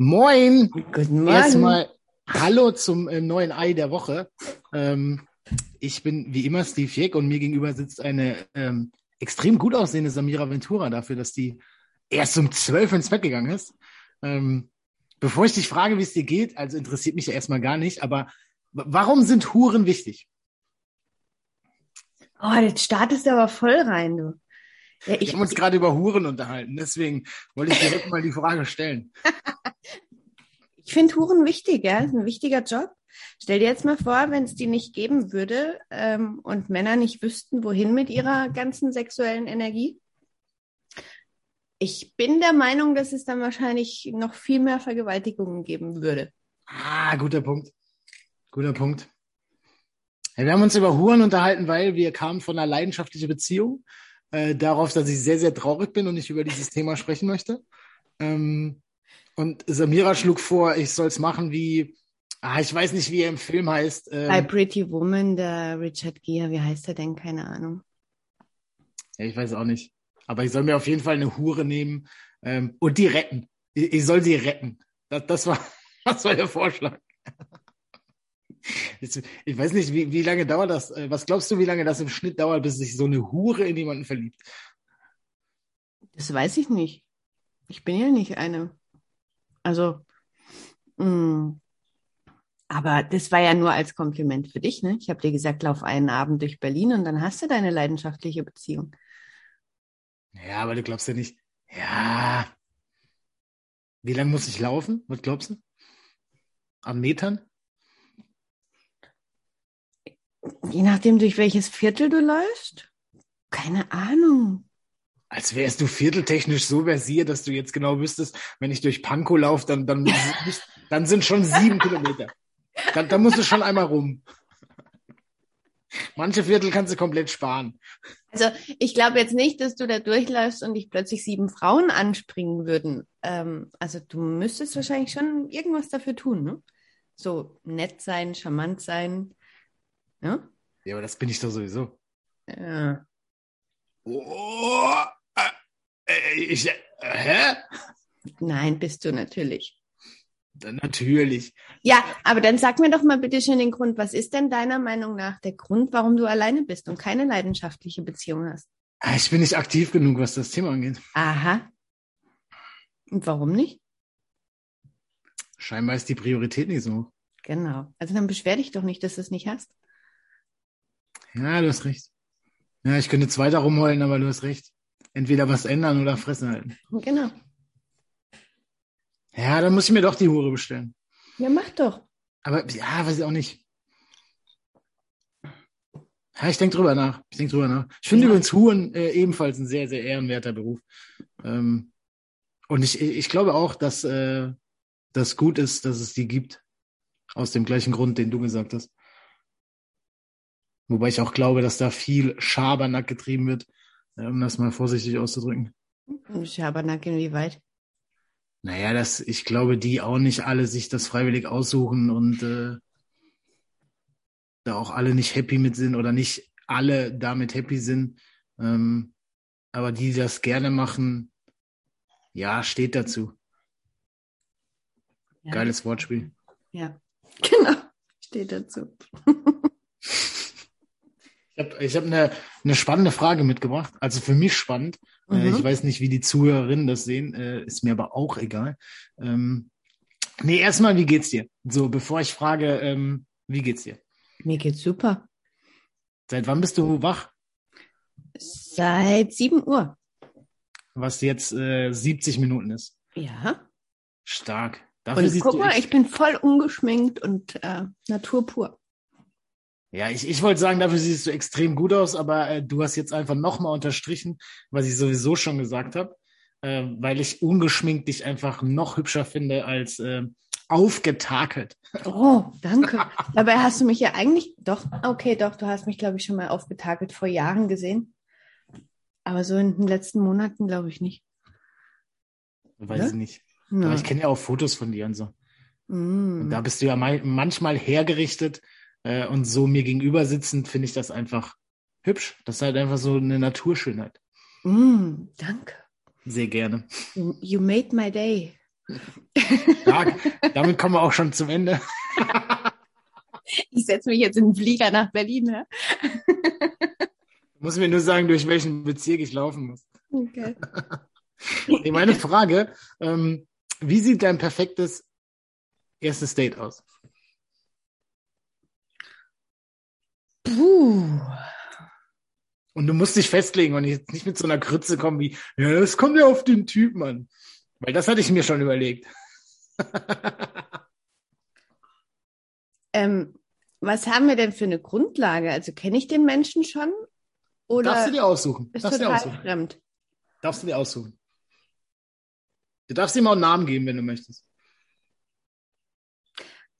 Moin! Guten Morgen. Erstmal Hallo zum äh, neuen Ei der Woche. Ähm, ich bin wie immer Steve Jeck und mir gegenüber sitzt eine ähm, extrem gut aussehende Samira Ventura dafür, dass die erst um zwölf ins Bett gegangen ist. Ähm, bevor ich dich frage, wie es dir geht, also interessiert mich ja erstmal gar nicht, aber warum sind Huren wichtig? Oh, jetzt startest du aber voll rein, du. Ja, Wir ich, haben uns gerade über Huren unterhalten, deswegen wollte ich direkt mal die Frage stellen. ich finde Huren wichtig, ja, ist ein wichtiger Job. Stell dir jetzt mal vor, wenn es die nicht geben würde ähm, und Männer nicht wüssten, wohin mit ihrer ganzen sexuellen Energie. Ich bin der Meinung, dass es dann wahrscheinlich noch viel mehr Vergewaltigungen geben würde. Ah, guter Punkt. Guter Punkt. Ja, wir haben uns über Huren unterhalten, weil wir kamen von einer leidenschaftlichen Beziehung äh, darauf, dass ich sehr, sehr traurig bin und nicht über dieses Thema sprechen möchte. Ähm, und Samira schlug vor, ich soll es machen wie, ah, ich weiß nicht, wie er im Film heißt. Ähm, Bei Pretty Woman, der Richard Gere, wie heißt er denn? Keine Ahnung. ja, ich weiß auch nicht. Aber ich soll mir auf jeden Fall eine Hure nehmen ähm, und die retten. Ich, ich soll sie retten. Das, das, war, das war der Vorschlag. Ich weiß nicht, wie, wie lange dauert das? Äh, Was glaubst du, wie lange das im Schnitt dauert, bis sich so eine Hure in jemanden verliebt? Das weiß ich nicht. Ich bin ja nicht eine. Also, mh. aber das war ja nur als Kompliment für dich, ne? Ich habe dir gesagt, lauf einen Abend durch Berlin und dann hast du deine leidenschaftliche Beziehung. Ja, aber du glaubst ja nicht. Ja. Wie lange muss ich laufen? Was glaubst du? An Metern? Je nachdem, durch welches Viertel du läufst? Keine Ahnung. Als wärst du vierteltechnisch so versiert, dass du jetzt genau wüsstest, wenn ich durch Pankow laufe, dann, dann, dann sind schon sieben Kilometer. Dann, dann musst du schon einmal rum. Manche Viertel kannst du komplett sparen. Also ich glaube jetzt nicht, dass du da durchläufst und dich plötzlich sieben Frauen anspringen würden. Ähm, also du müsstest wahrscheinlich schon irgendwas dafür tun, ne? So nett sein, charmant sein. Ja? Ja, aber das bin ich doch sowieso. Ja. Oh, äh, äh, ich, äh, hä? Nein, bist du natürlich. Dann natürlich. Ja, aber dann sag mir doch mal bitte schön den Grund. Was ist denn deiner Meinung nach der Grund, warum du alleine bist und keine leidenschaftliche Beziehung hast? Ah, Ich bin nicht aktiv genug, was das Thema angeht. Aha. Und warum nicht? Scheinbar ist die Priorität nicht so hoch. Genau. Also dann beschwer dich doch nicht, dass du es nicht hast. Ja, du hast recht. Ja, ich könnte zwei da rumheulen, aber du hast recht. Entweder was ändern oder fressen halten. Genau. Ja, dann muss ich mir doch die Hure bestellen. Ja, mach doch. Aber ja, weiß ich auch nicht. Ja, ich denke drüber nach. Ich denke drüber nach. Ich finde Ja. übrigens Huren äh, ebenfalls ein sehr, sehr ehrenwerter Beruf. Ähm, und ich, ich glaube auch, dass äh, das gut ist, dass es die gibt. Aus dem gleichen Grund, den du gesagt hast. Wobei ich auch glaube, dass da viel Schabernack getrieben wird, äh, um das mal vorsichtig auszudrücken. Schabernack inwieweit? Naja, das, ich glaube, die auch nicht alle sich das freiwillig aussuchen und äh, da auch alle nicht happy mit sind oder nicht alle damit happy sind. Ähm, aber die, die das gerne machen, ja, steht dazu. Ja. Geiles Wortspiel. Ja. Genau. Steht dazu. Ich habe hab eine, eine spannende Frage mitgebracht. Also für mich spannend. Äh, Mhm. ich weiß nicht, wie die Zuhörerinnen das sehen. Äh, ist mir aber auch egal. Ähm, nee, erstmal, wie geht's dir? So, bevor ich frage, ähm, wie geht's dir? Mir geht's super. Seit wann bist du wach? Seit 7 Uhr. Was jetzt äh, 70 Minuten ist. Ja. Stark. Dafür Und guck mal, ich bin voll ungeschminkt und äh, Natur pur. Ja, ich, ich wollte sagen, dafür siehst du extrem gut aus, aber äh, du hast jetzt einfach nochmal unterstrichen, was ich sowieso schon gesagt habe, äh, weil ich ungeschminkt dich einfach noch hübscher finde als äh, aufgetakelt. Oh, danke. Dabei hast du mich ja eigentlich, doch, okay, doch, du hast mich, glaube ich, schon mal aufgetakelt vor Jahren gesehen. Aber so in den letzten Monaten glaube ich nicht. Weiß Ja? ich nicht. Ja. Aber ich kenne ja auch Fotos von dir und so. Mm. Und da bist du ja manchmal hergerichtet äh, und so mir gegenüber sitzend finde ich das einfach hübsch. Das ist halt einfach so eine Naturschönheit. Mm, danke. Sehr gerne. You, made my day. Ja, damit kommen wir auch schon zum Ende. Ich setze mich jetzt in den Flieger nach Berlin. Ne? Du musst mir nur sagen, durch welchen Bezirk ich laufen muss. Okay. Meine Frage, ähm, wie sieht dein perfektes erstes Date aus? Puh. Und du musst dich festlegen und jetzt nicht mit so einer Krütze kommen wie, ja, das kommt ja auf den Typen an. Weil das hatte ich mir schon überlegt. Ähm, was haben wir denn für eine Grundlage? Also kenne ich den Menschen schon? Oder Darfst du dir aussuchen. ist Darfst du dir total aussuchen. fremd? Darfst du dir aussuchen. Du darfst ihm auch einen Namen geben, wenn du möchtest.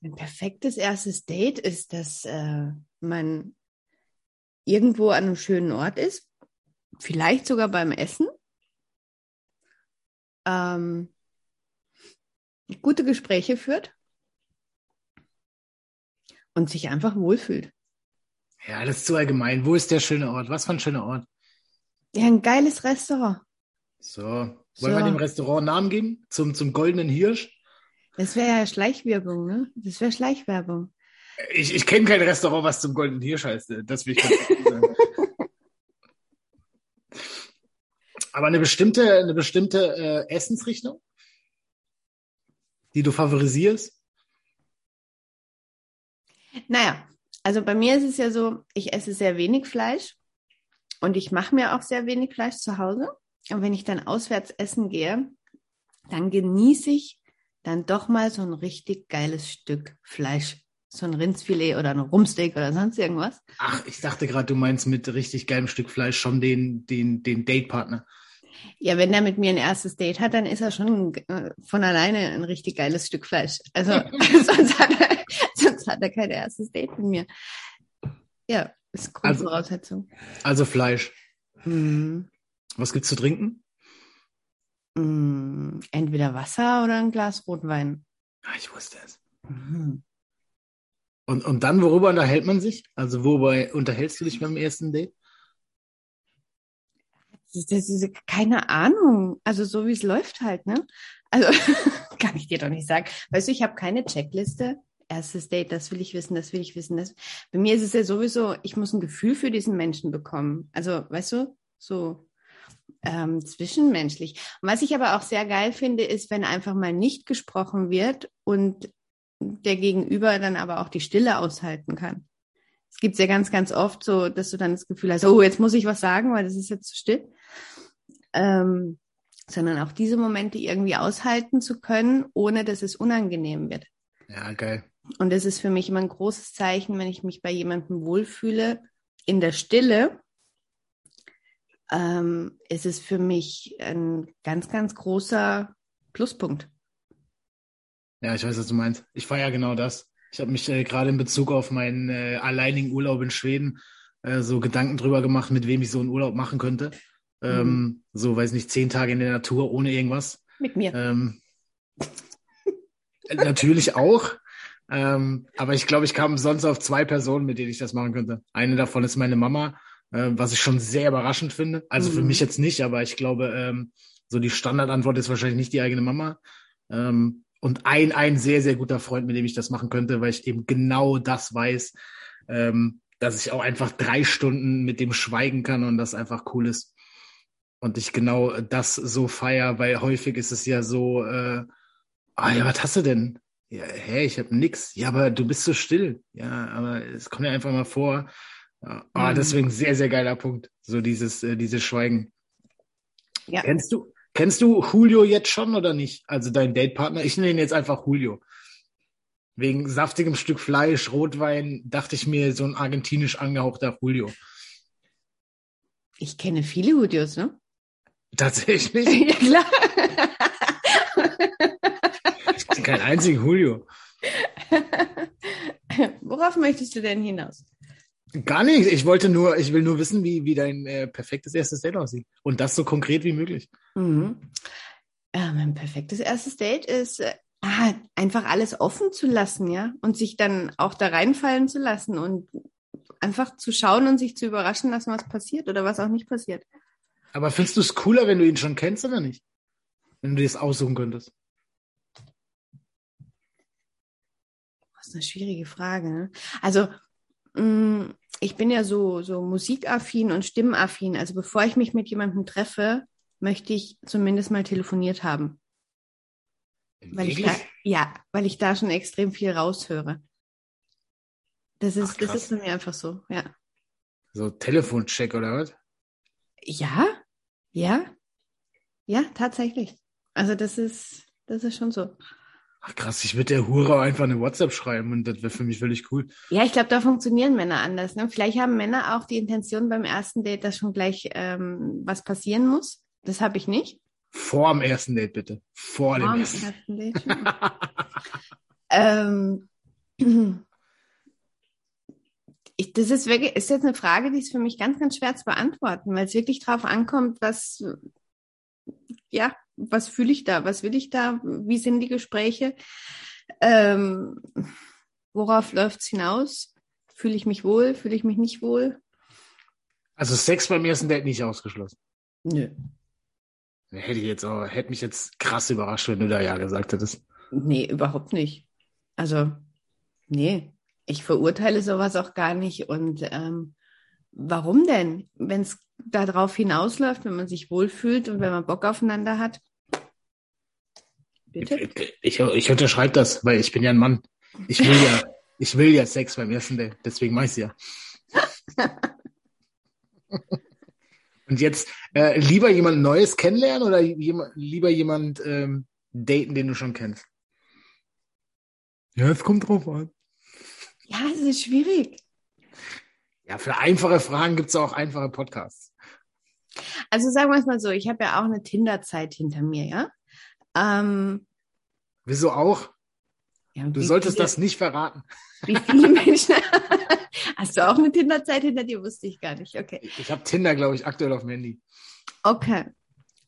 Ein perfektes erstes Date ist, dass äh, man irgendwo an einem schönen Ort ist, vielleicht sogar beim Essen, ähm, gute Gespräche führt und sich einfach wohlfühlt. Ja, das ist zu allgemein. Wo ist der schöne Ort? Was für ein schöner Ort? Ja, ein geiles Restaurant. So. Wollen So. wir dem Restaurant einen Namen geben? Zum, zum goldenen Hirsch? Das wäre ja Schleichwerbung, ne? Das wäre Schleichwerbung. Ich, ich kenne kein Restaurant, was zum goldenen Hirsch heißt. Das will ich ganz sagen. Aber eine bestimmte, eine bestimmte äh, Essensrichtung, die du favorisierst? Naja, also bei mir ist es ja so, ich esse sehr wenig Fleisch und ich mache mir auch sehr wenig Fleisch zu Hause. Und wenn ich dann auswärts essen gehe, dann genieße ich dann doch mal so ein richtig geiles Stück Fleisch. So ein Rindsfilet oder ein Rumsteak oder sonst irgendwas. Ach, ich dachte gerade, du meinst mit richtig geilem Stück Fleisch schon den, den, den Datepartner. Ja, wenn der mit mir ein erstes Date hat, dann ist er schon äh, von alleine ein richtig geiles Stück Fleisch. Also sonst, hat er, sonst hat er kein erstes Date mit mir. Ja, ist Also- Grundvoraussetzung. Also Fleisch. Mhm. Was gibt's zu trinken? Mm, Entweder Wasser oder ein Glas Rotwein. Ah, ich wusste es. Mhm. Und, und dann, worüber unterhält man sich? Also, worüber unterhältst du dich beim ersten Date? Das ist keine Ahnung. Also so wie es läuft halt, ne? Also kann ich dir doch nicht sagen. Weißt du, ich habe keine Checkliste. Erstes Date, das will ich wissen, das will ich wissen. Das. Bei mir ist es ja sowieso, ich muss ein Gefühl für diesen Menschen bekommen. Also, weißt du, so ähm, zwischenmenschlich. Und was ich aber auch sehr geil finde, ist, wenn einfach mal nicht gesprochen wird und der Gegenüber dann aber auch die Stille aushalten kann. Es gibt ja ganz, ganz oft so, dass du dann das Gefühl hast, oh, jetzt muss ich was sagen, weil das ist jetzt zu still. Ähm, sondern auch diese Momente irgendwie aushalten zu können, ohne dass es unangenehm wird. Ja, geil. Und das ist für mich immer ein großes Zeichen, wenn ich mich bei jemandem wohlfühle, in der Stille, ähm, ist es für mich ein ganz, ganz großer Pluspunkt. Ja, ich weiß, was du meinst. Ich ja genau das. Ich habe mich äh, gerade in Bezug auf meinen äh, alleinigen Urlaub in Schweden äh, so Gedanken drüber gemacht, mit wem ich so einen Urlaub machen könnte. Ähm, So, weiß nicht, zehn Tage in der Natur ohne irgendwas. Mit mir. Ähm, äh, natürlich auch. Ähm, aber ich glaube, ich kam sonst auf zwei Personen, mit denen ich das machen könnte. Eine davon ist meine Mama, äh, was ich schon sehr überraschend finde. Also für Mhm. mich jetzt nicht, aber ich glaube, ähm, so die Standardantwort ist wahrscheinlich nicht die eigene Mama. Ähm, und ein, ein sehr, sehr guter Freund, mit dem ich das machen könnte, weil ich eben genau das weiß, ähm, dass ich auch einfach drei Stunden mit dem schweigen kann und das einfach cool ist. Und ich genau das so feier, weil häufig ist es ja so, äh, ah ja, was hast du denn? Ja, hä, ich hab nix. Ja, aber du bist so still. Ja, aber es kommt ja einfach mal vor. Ja, ah, Mhm. deswegen sehr, sehr geiler Punkt. So dieses, äh, dieses Schweigen. Ja. Kennst du, kennst du Julio jetzt schon oder nicht? Also dein Datepartner? Ich nenne ihn jetzt einfach Julio. Wegen saftigem Stück Fleisch, Rotwein, dachte ich mir, so ein argentinisch angehauchter Julio. Ich kenne viele Hudios, ne? Tatsächlich? ja, klar. Ich kenne keinen einzigen Julio. Worauf möchtest du denn hinaus? Gar nichts. Ich wollte nur, ich will nur wissen, wie, wie dein äh, perfektes erstes Date aussieht. Und das so konkret wie möglich. Mhm. Äh, mein perfektes erstes Date ist, äh, ah, einfach alles offen zu lassen, ja. Und sich dann auch da reinfallen zu lassen und einfach zu schauen und sich zu überraschen lassen, was passiert oder was auch nicht passiert. Aber findest du es cooler, wenn du ihn schon kennst oder nicht? Wenn du dir das aussuchen könntest? Das ist eine schwierige Frage. Ne? Also ich bin ja so, so musikaffin und stimmaffin. Also bevor ich mich mit jemandem treffe, möchte ich zumindest mal telefoniert haben. Weil ich da, ja, weil ich da schon extrem viel raushöre. Das ist, Ach, das ist bei mir einfach so, ja. So Telefoncheck oder was? Ja, ja, ja, tatsächlich. Also das ist, das ist schon so. Ach krass, ich würde der Hure einfach eine WhatsApp schreiben und das wäre für mich völlig cool. Ja, ich glaube, da funktionieren Männer anders. Ne? Vielleicht haben Männer auch die Intention beim ersten Date, dass schon gleich ähm, was passieren muss. Das habe ich nicht. Vor dem ersten Date bitte. Vor, Vor dem ersten, ersten Date. ähm, ich, das ist wirklich, ist jetzt eine Frage, die ist für mich ganz, ganz schwer zu beantworten, weil es wirklich drauf ankommt, was, ja, was fühle ich da, was will ich da, wie sind die Gespräche, ähm, worauf läuft's hinaus, fühle ich mich wohl, fühle ich mich nicht wohl. Also Sex beim ersten Date nicht ausgeschlossen. Nö. Hätte ich jetzt auch, hätte mich jetzt krass überrascht, wenn du da ja gesagt hättest. Nee, überhaupt nicht. Also, nee, ich verurteile sowas auch gar nicht. Und ähm, warum denn? Wenn es darauf hinausläuft, wenn man sich wohlfühlt und wenn man Bock aufeinander hat. Bitte? Ich, ich, ich unterschreibe das, weil ich bin ja ein Mann. Ich will ja, ich will ja Sex beim ersten Date, deswegen mach ich's ja. Und jetzt äh, lieber jemand Neues kennenlernen oder jemand, lieber jemand ähm, daten, den du schon kennst? Ja, es kommt drauf an. Ja, es ist schwierig. Ja, für einfache Fragen gibt es auch einfache Podcasts. Also sagen wir es mal so, ich habe ja auch eine Tinder-Zeit hinter mir, ja. Ähm, Wieso auch? Ja, du solltest viele, das nicht verraten. Wie viele Menschen? Hast du auch eine Tinder-Zeit hinter dir? Wusste ich gar nicht. Okay. Ich, ich habe Tinder, glaube ich, aktuell auf dem Handy. Okay.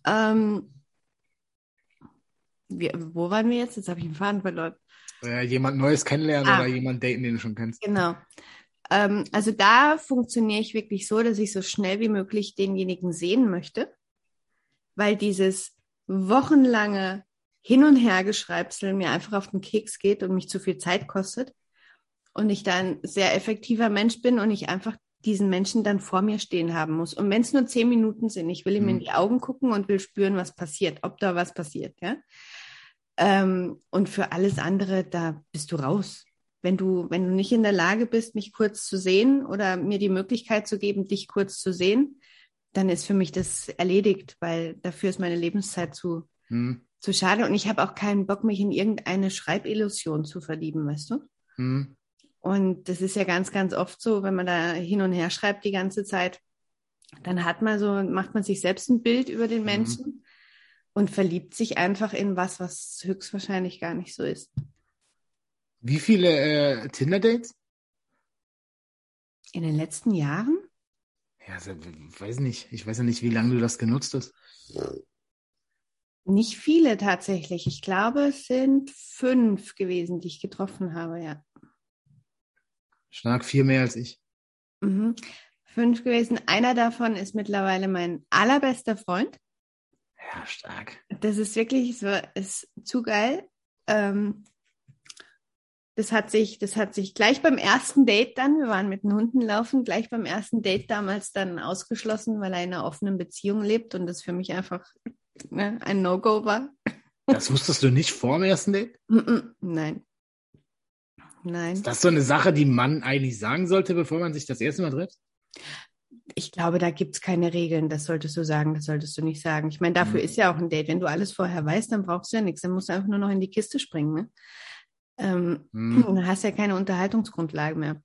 Ähm, wir, wo waren wir jetzt? Jetzt habe ich den Faden verloren. Äh, jemand Neues kennenlernen ah. oder jemand daten, den du schon kennst. Genau. Ähm, also da funktioniere ich wirklich so, dass ich so schnell wie möglich denjenigen sehen möchte, weil dieses wochenlange Hin- und Hergeschreibsel mir einfach auf den Keks geht und mich zu viel Zeit kostet und ich da ein sehr effektiver Mensch bin und ich einfach diesen Menschen dann vor mir stehen haben muss. Und wenn es nur zehn Minuten sind, ich will ihm mhm. in die Augen gucken und will spüren, was passiert, ob da was passiert, ja. Ähm, und für alles andere, da bist du raus. Wenn du, wenn du nicht in der Lage bist, mich kurz zu sehen oder mir die Möglichkeit zu geben, dich kurz zu sehen, dann ist für mich das erledigt, weil dafür ist meine Lebenszeit zu, hm. zu schade. Und ich habe auch keinen Bock, mich in irgendeine Schreibillusion zu verlieben, weißt du? Hm. Und das ist ja ganz, ganz oft so, wenn man da hin und her schreibt die ganze Zeit, dann hat man so, macht man sich selbst ein Bild über den hm. Menschen. Mhm und verliebt sich einfach in was, was höchstwahrscheinlich gar nicht so ist. Wie viele äh, Tinder-Dates? In den letzten Jahren? Ja, also, ich weiß nicht. Ich weiß ja nicht, wie lange du das genutzt hast. Nicht viele tatsächlich. Ich glaube, es sind fünf gewesen, die ich getroffen habe, ja. Stark viel mehr als ich. Mhm. Fünf gewesen. Einer davon ist mittlerweile mein allerbester Freund. Ja, stark. Das ist wirklich so, ist zu geil. Ähm, das hat sich, das hat sich gleich beim ersten Date dann, wir waren mit den Hunden laufen, gleich beim ersten Date damals dann ausgeschlossen, weil er in einer offenen Beziehung lebt und das für mich einfach ne, ein No-Go war. Das wusstest du nicht vor dem ersten Date? Nein. Nein. Ist das so eine Sache, die man eigentlich sagen sollte, bevor man sich das erste Mal trifft? ich glaube, da gibt's keine Regeln. Das solltest du sagen, das solltest du nicht sagen. Ich meine, dafür mhm. ist ja auch ein Date. Wenn du alles vorher weißt, dann brauchst du ja nichts. Dann musst du einfach nur noch in die Kiste springen. Ne? Ähm. Dann hast ja keine Unterhaltungsgrundlage mehr.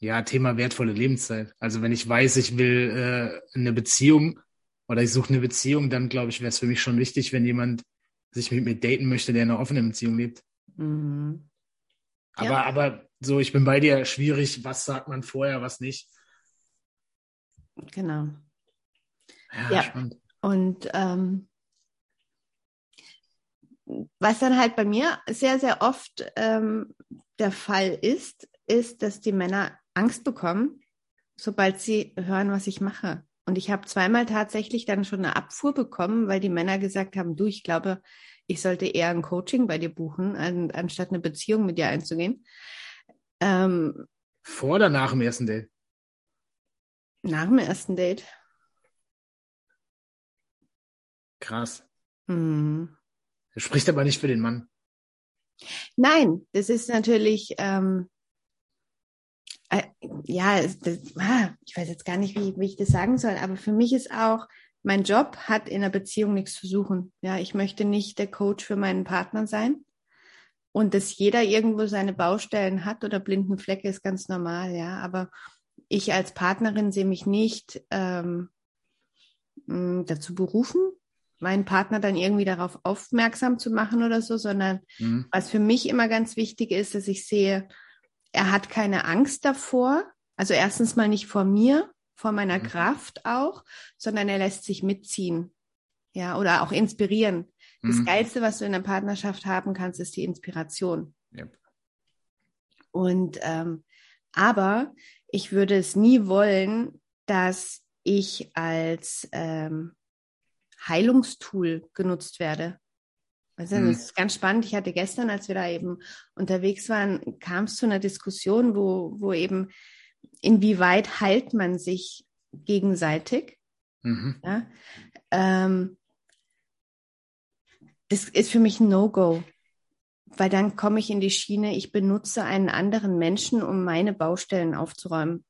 Ja, Thema wertvolle Lebenszeit. Also wenn ich weiß, ich will äh, eine Beziehung oder ich suche eine Beziehung, dann glaube ich, wäre es für mich schon wichtig, wenn jemand sich mit mir daten möchte, der in einer offenen Beziehung lebt. Mhm. Aber, ja. aber so, ich bin bei dir schwierig, was sagt man vorher, was nicht. Genau. Ja, ja. spannend. Und ähm, was dann halt bei mir sehr, sehr oft ähm, der Fall ist, ist, dass die Männer Angst bekommen, sobald sie hören, was ich mache. Und ich habe zweimal tatsächlich dann schon eine Abfuhr bekommen, weil die Männer gesagt haben, du, ich glaube, ich sollte eher ein Coaching bei dir buchen, an, anstatt eine Beziehung mit dir einzugehen. Ähm, Vor oder nach dem ersten Date? nach dem ersten Date. Krass. Hm. Das spricht aber nicht für den Mann. Nein, das ist natürlich, ähm, äh, ja, das, ah, ich weiß jetzt gar nicht, wie, wie ich das sagen soll, aber für mich ist auch, mein Job hat in einer Beziehung nichts zu suchen. Ja, ich möchte nicht der Coach für meinen Partner sein. Und dass jeder irgendwo seine Baustellen hat oder blinden Flecke ist ganz normal, ja. Aber ich als Partnerin sehe mich nicht ähm, dazu berufen, meinen Partner dann irgendwie darauf aufmerksam zu machen oder so, sondern Mhm. was für mich immer ganz wichtig ist, dass ich sehe, er hat keine Angst davor. Also erstens mal nicht vor mir, vor meiner Mhm. Kraft auch, sondern er lässt sich mitziehen. Ja, oder auch inspirieren. Das Mhm. Geilste, was du in der Partnerschaft haben kannst, ist die Inspiration. Yep. Und ähm, aber ich würde es nie wollen, dass ich als ähm, Heilungstool genutzt werde. Also Hm. das ist ganz spannend. Ich hatte gestern, als wir da eben unterwegs waren, kam es zu einer Diskussion, wo, wo eben inwieweit heilt man sich gegenseitig. Mhm. Ja? Ähm, das ist für mich ein No-Go, weil dann komme ich in die Schiene, ich benutze einen anderen Menschen, um meine Baustellen aufzuräumen.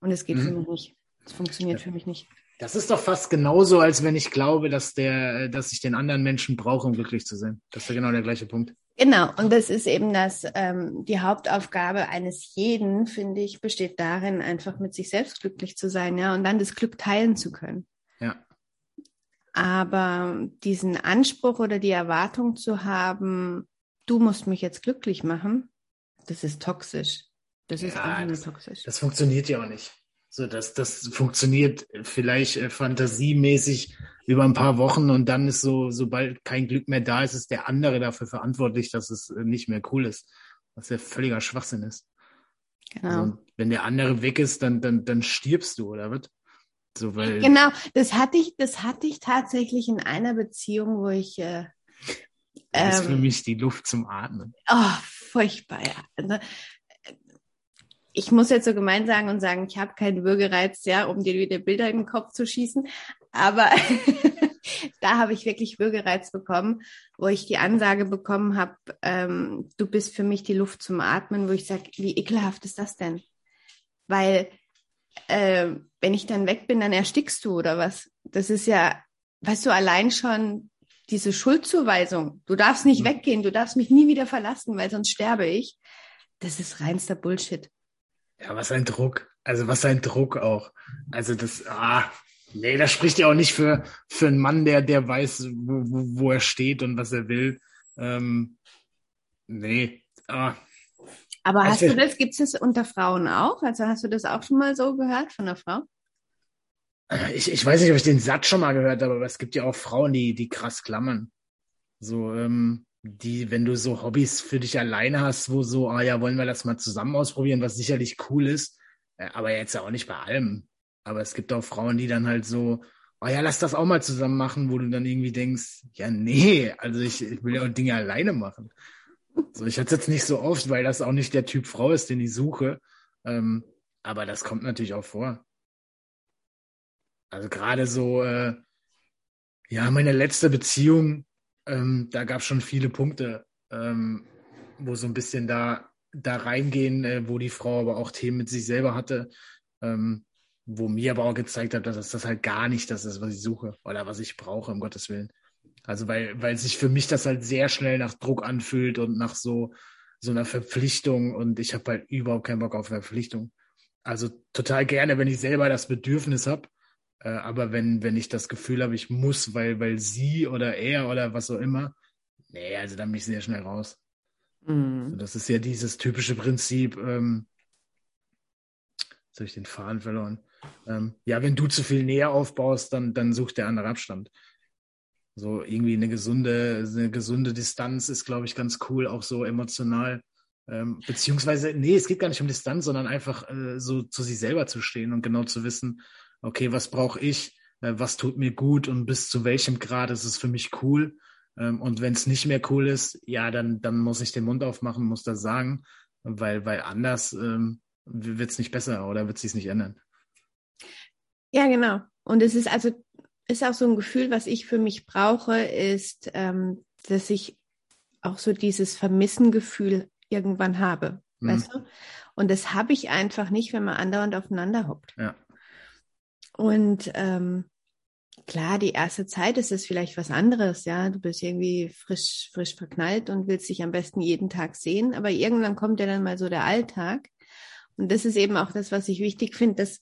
Und es geht für Mhm. mich nicht. Es funktioniert für mich nicht. Das ist doch fast genauso, als wenn ich glaube, dass der, dass ich den anderen Menschen brauche, um glücklich zu sein. Das ist ja genau der gleiche Punkt. Genau, und das ist eben das, ähm, die Hauptaufgabe eines jeden, finde ich, besteht darin, einfach mit sich selbst glücklich zu sein, ja, und dann das Glück teilen zu können. Ja. Aber diesen Anspruch oder die Erwartung zu haben, du musst mich jetzt glücklich machen, das ist toxisch. Das ist Ja, einfach nur toxisch. Das funktioniert ja auch nicht. So, das, das funktioniert vielleicht äh, fantasiemäßig über ein paar Wochen und dann ist so, sobald kein Glück mehr da ist, ist der andere dafür verantwortlich, dass es äh, nicht mehr cool ist. Was ja völliger Schwachsinn ist. Genau. Also, wenn der andere weg ist, dann, dann, dann stirbst du, oder was? So, weil, Genau, das hatte ich, das hatte ich tatsächlich in einer Beziehung, wo ich äh, das ist für ähm, mich die Luft zum Atmen. Oh, furchtbar, ja. Ich muss jetzt so gemein sagen und sagen, ich habe keinen Würgereiz, ja, um dir wieder Bilder in den Kopf zu schießen. Aber da habe ich wirklich Würgereiz bekommen, wo ich die Ansage bekommen habe, ähm, du bist für mich die Luft zum Atmen, wo ich sage, wie ekelhaft ist das denn? Weil äh, wenn ich dann weg bin, dann erstickst du oder was? Das ist ja, weißt du, allein schon diese Schuldzuweisung. Du darfst nicht Mhm. weggehen, du darfst mich nie wieder verlassen, weil sonst sterbe ich. Das ist reinster Bullshit. Ja, was ein Druck. Also was ein Druck auch. Also das, ah, nee, das spricht ja auch nicht für, für einen Mann, der, der weiß, wo, wo, wo er steht und was er will. Ähm, nee, ah, Aber hast Also- du das, gibt es das unter Frauen auch? Also hast du das auch schon mal so gehört von einer Frau? ich, ich weiß nicht, ob ich den Satz schon mal gehört habe, aber es gibt ja auch Frauen, die, die krass klammern. So, ähm, die, wenn du so Hobbys für dich alleine hast, wo so, ah ja, wollen wir das mal zusammen ausprobieren, was sicherlich cool ist, äh, aber jetzt ja auch nicht bei allem. Aber es gibt auch Frauen, die dann halt so, oh ja, lass das auch mal zusammen machen, wo du dann irgendwie denkst, ja, nee, also ich, ich will ja auch Dinge alleine machen. So, ich hatte es jetzt nicht so oft, weil das auch nicht der Typ Frau ist, den ich suche. Ähm, aber das kommt natürlich auch vor. Also gerade so, äh, ja, meine letzte Beziehung, ähm, da gab es schon viele Punkte, ähm, wo so ein bisschen da, da reingehen, äh, wo die Frau aber auch Themen mit sich selber hatte, ähm, wo mir aber auch gezeigt hat, dass das halt gar nicht das ist, was ich suche oder was ich brauche, um Gottes Willen. Also weil, weil sich für mich das halt sehr schnell nach Druck anfühlt und nach so, so einer Verpflichtung und ich habe halt überhaupt keinen Bock auf Verpflichtung. Also total gerne, wenn ich selber das Bedürfnis habe, äh, aber wenn, wenn ich das Gefühl habe, ich muss, weil, weil sie oder er oder was auch immer, nee, also dann bin ich sehr schnell raus. Mhm. Das ist ja dieses typische Prinzip, ähm, jetzt habe ich den Faden verloren. Ähm, ja, wenn du zu viel Nähe aufbaust, dann, dann sucht der andere Abstand. So irgendwie eine gesunde, eine gesunde Distanz ist, glaube ich, ganz cool, auch so emotional. Ähm, beziehungsweise, nee, es geht gar nicht um Distanz, sondern einfach äh, so zu sich selber zu stehen und genau zu wissen, okay, was brauche ich, äh, was tut mir gut und bis zu welchem Grad ist es für mich cool. Ähm, und wenn es nicht mehr cool ist, ja, dann, dann muss ich den Mund aufmachen, muss das sagen, weil, weil anders ähm, wird es nicht besser oder wird es sich nicht ändern. Ja, genau. Und es ist also, ist auch so ein Gefühl, was ich für mich brauche, ist, ähm, dass ich auch so dieses Vermissengefühl irgendwann habe. Mhm. Weißt du? Und das habe ich einfach nicht, wenn man andauernd aufeinander hockt. Ja. Und ähm, klar, die erste Zeit ist es vielleicht was anderes, ja. Du bist irgendwie frisch, frisch verknallt und willst dich am besten jeden Tag sehen, aber irgendwann kommt ja dann mal so der Alltag. Und das ist eben auch das, was ich wichtig finde, dass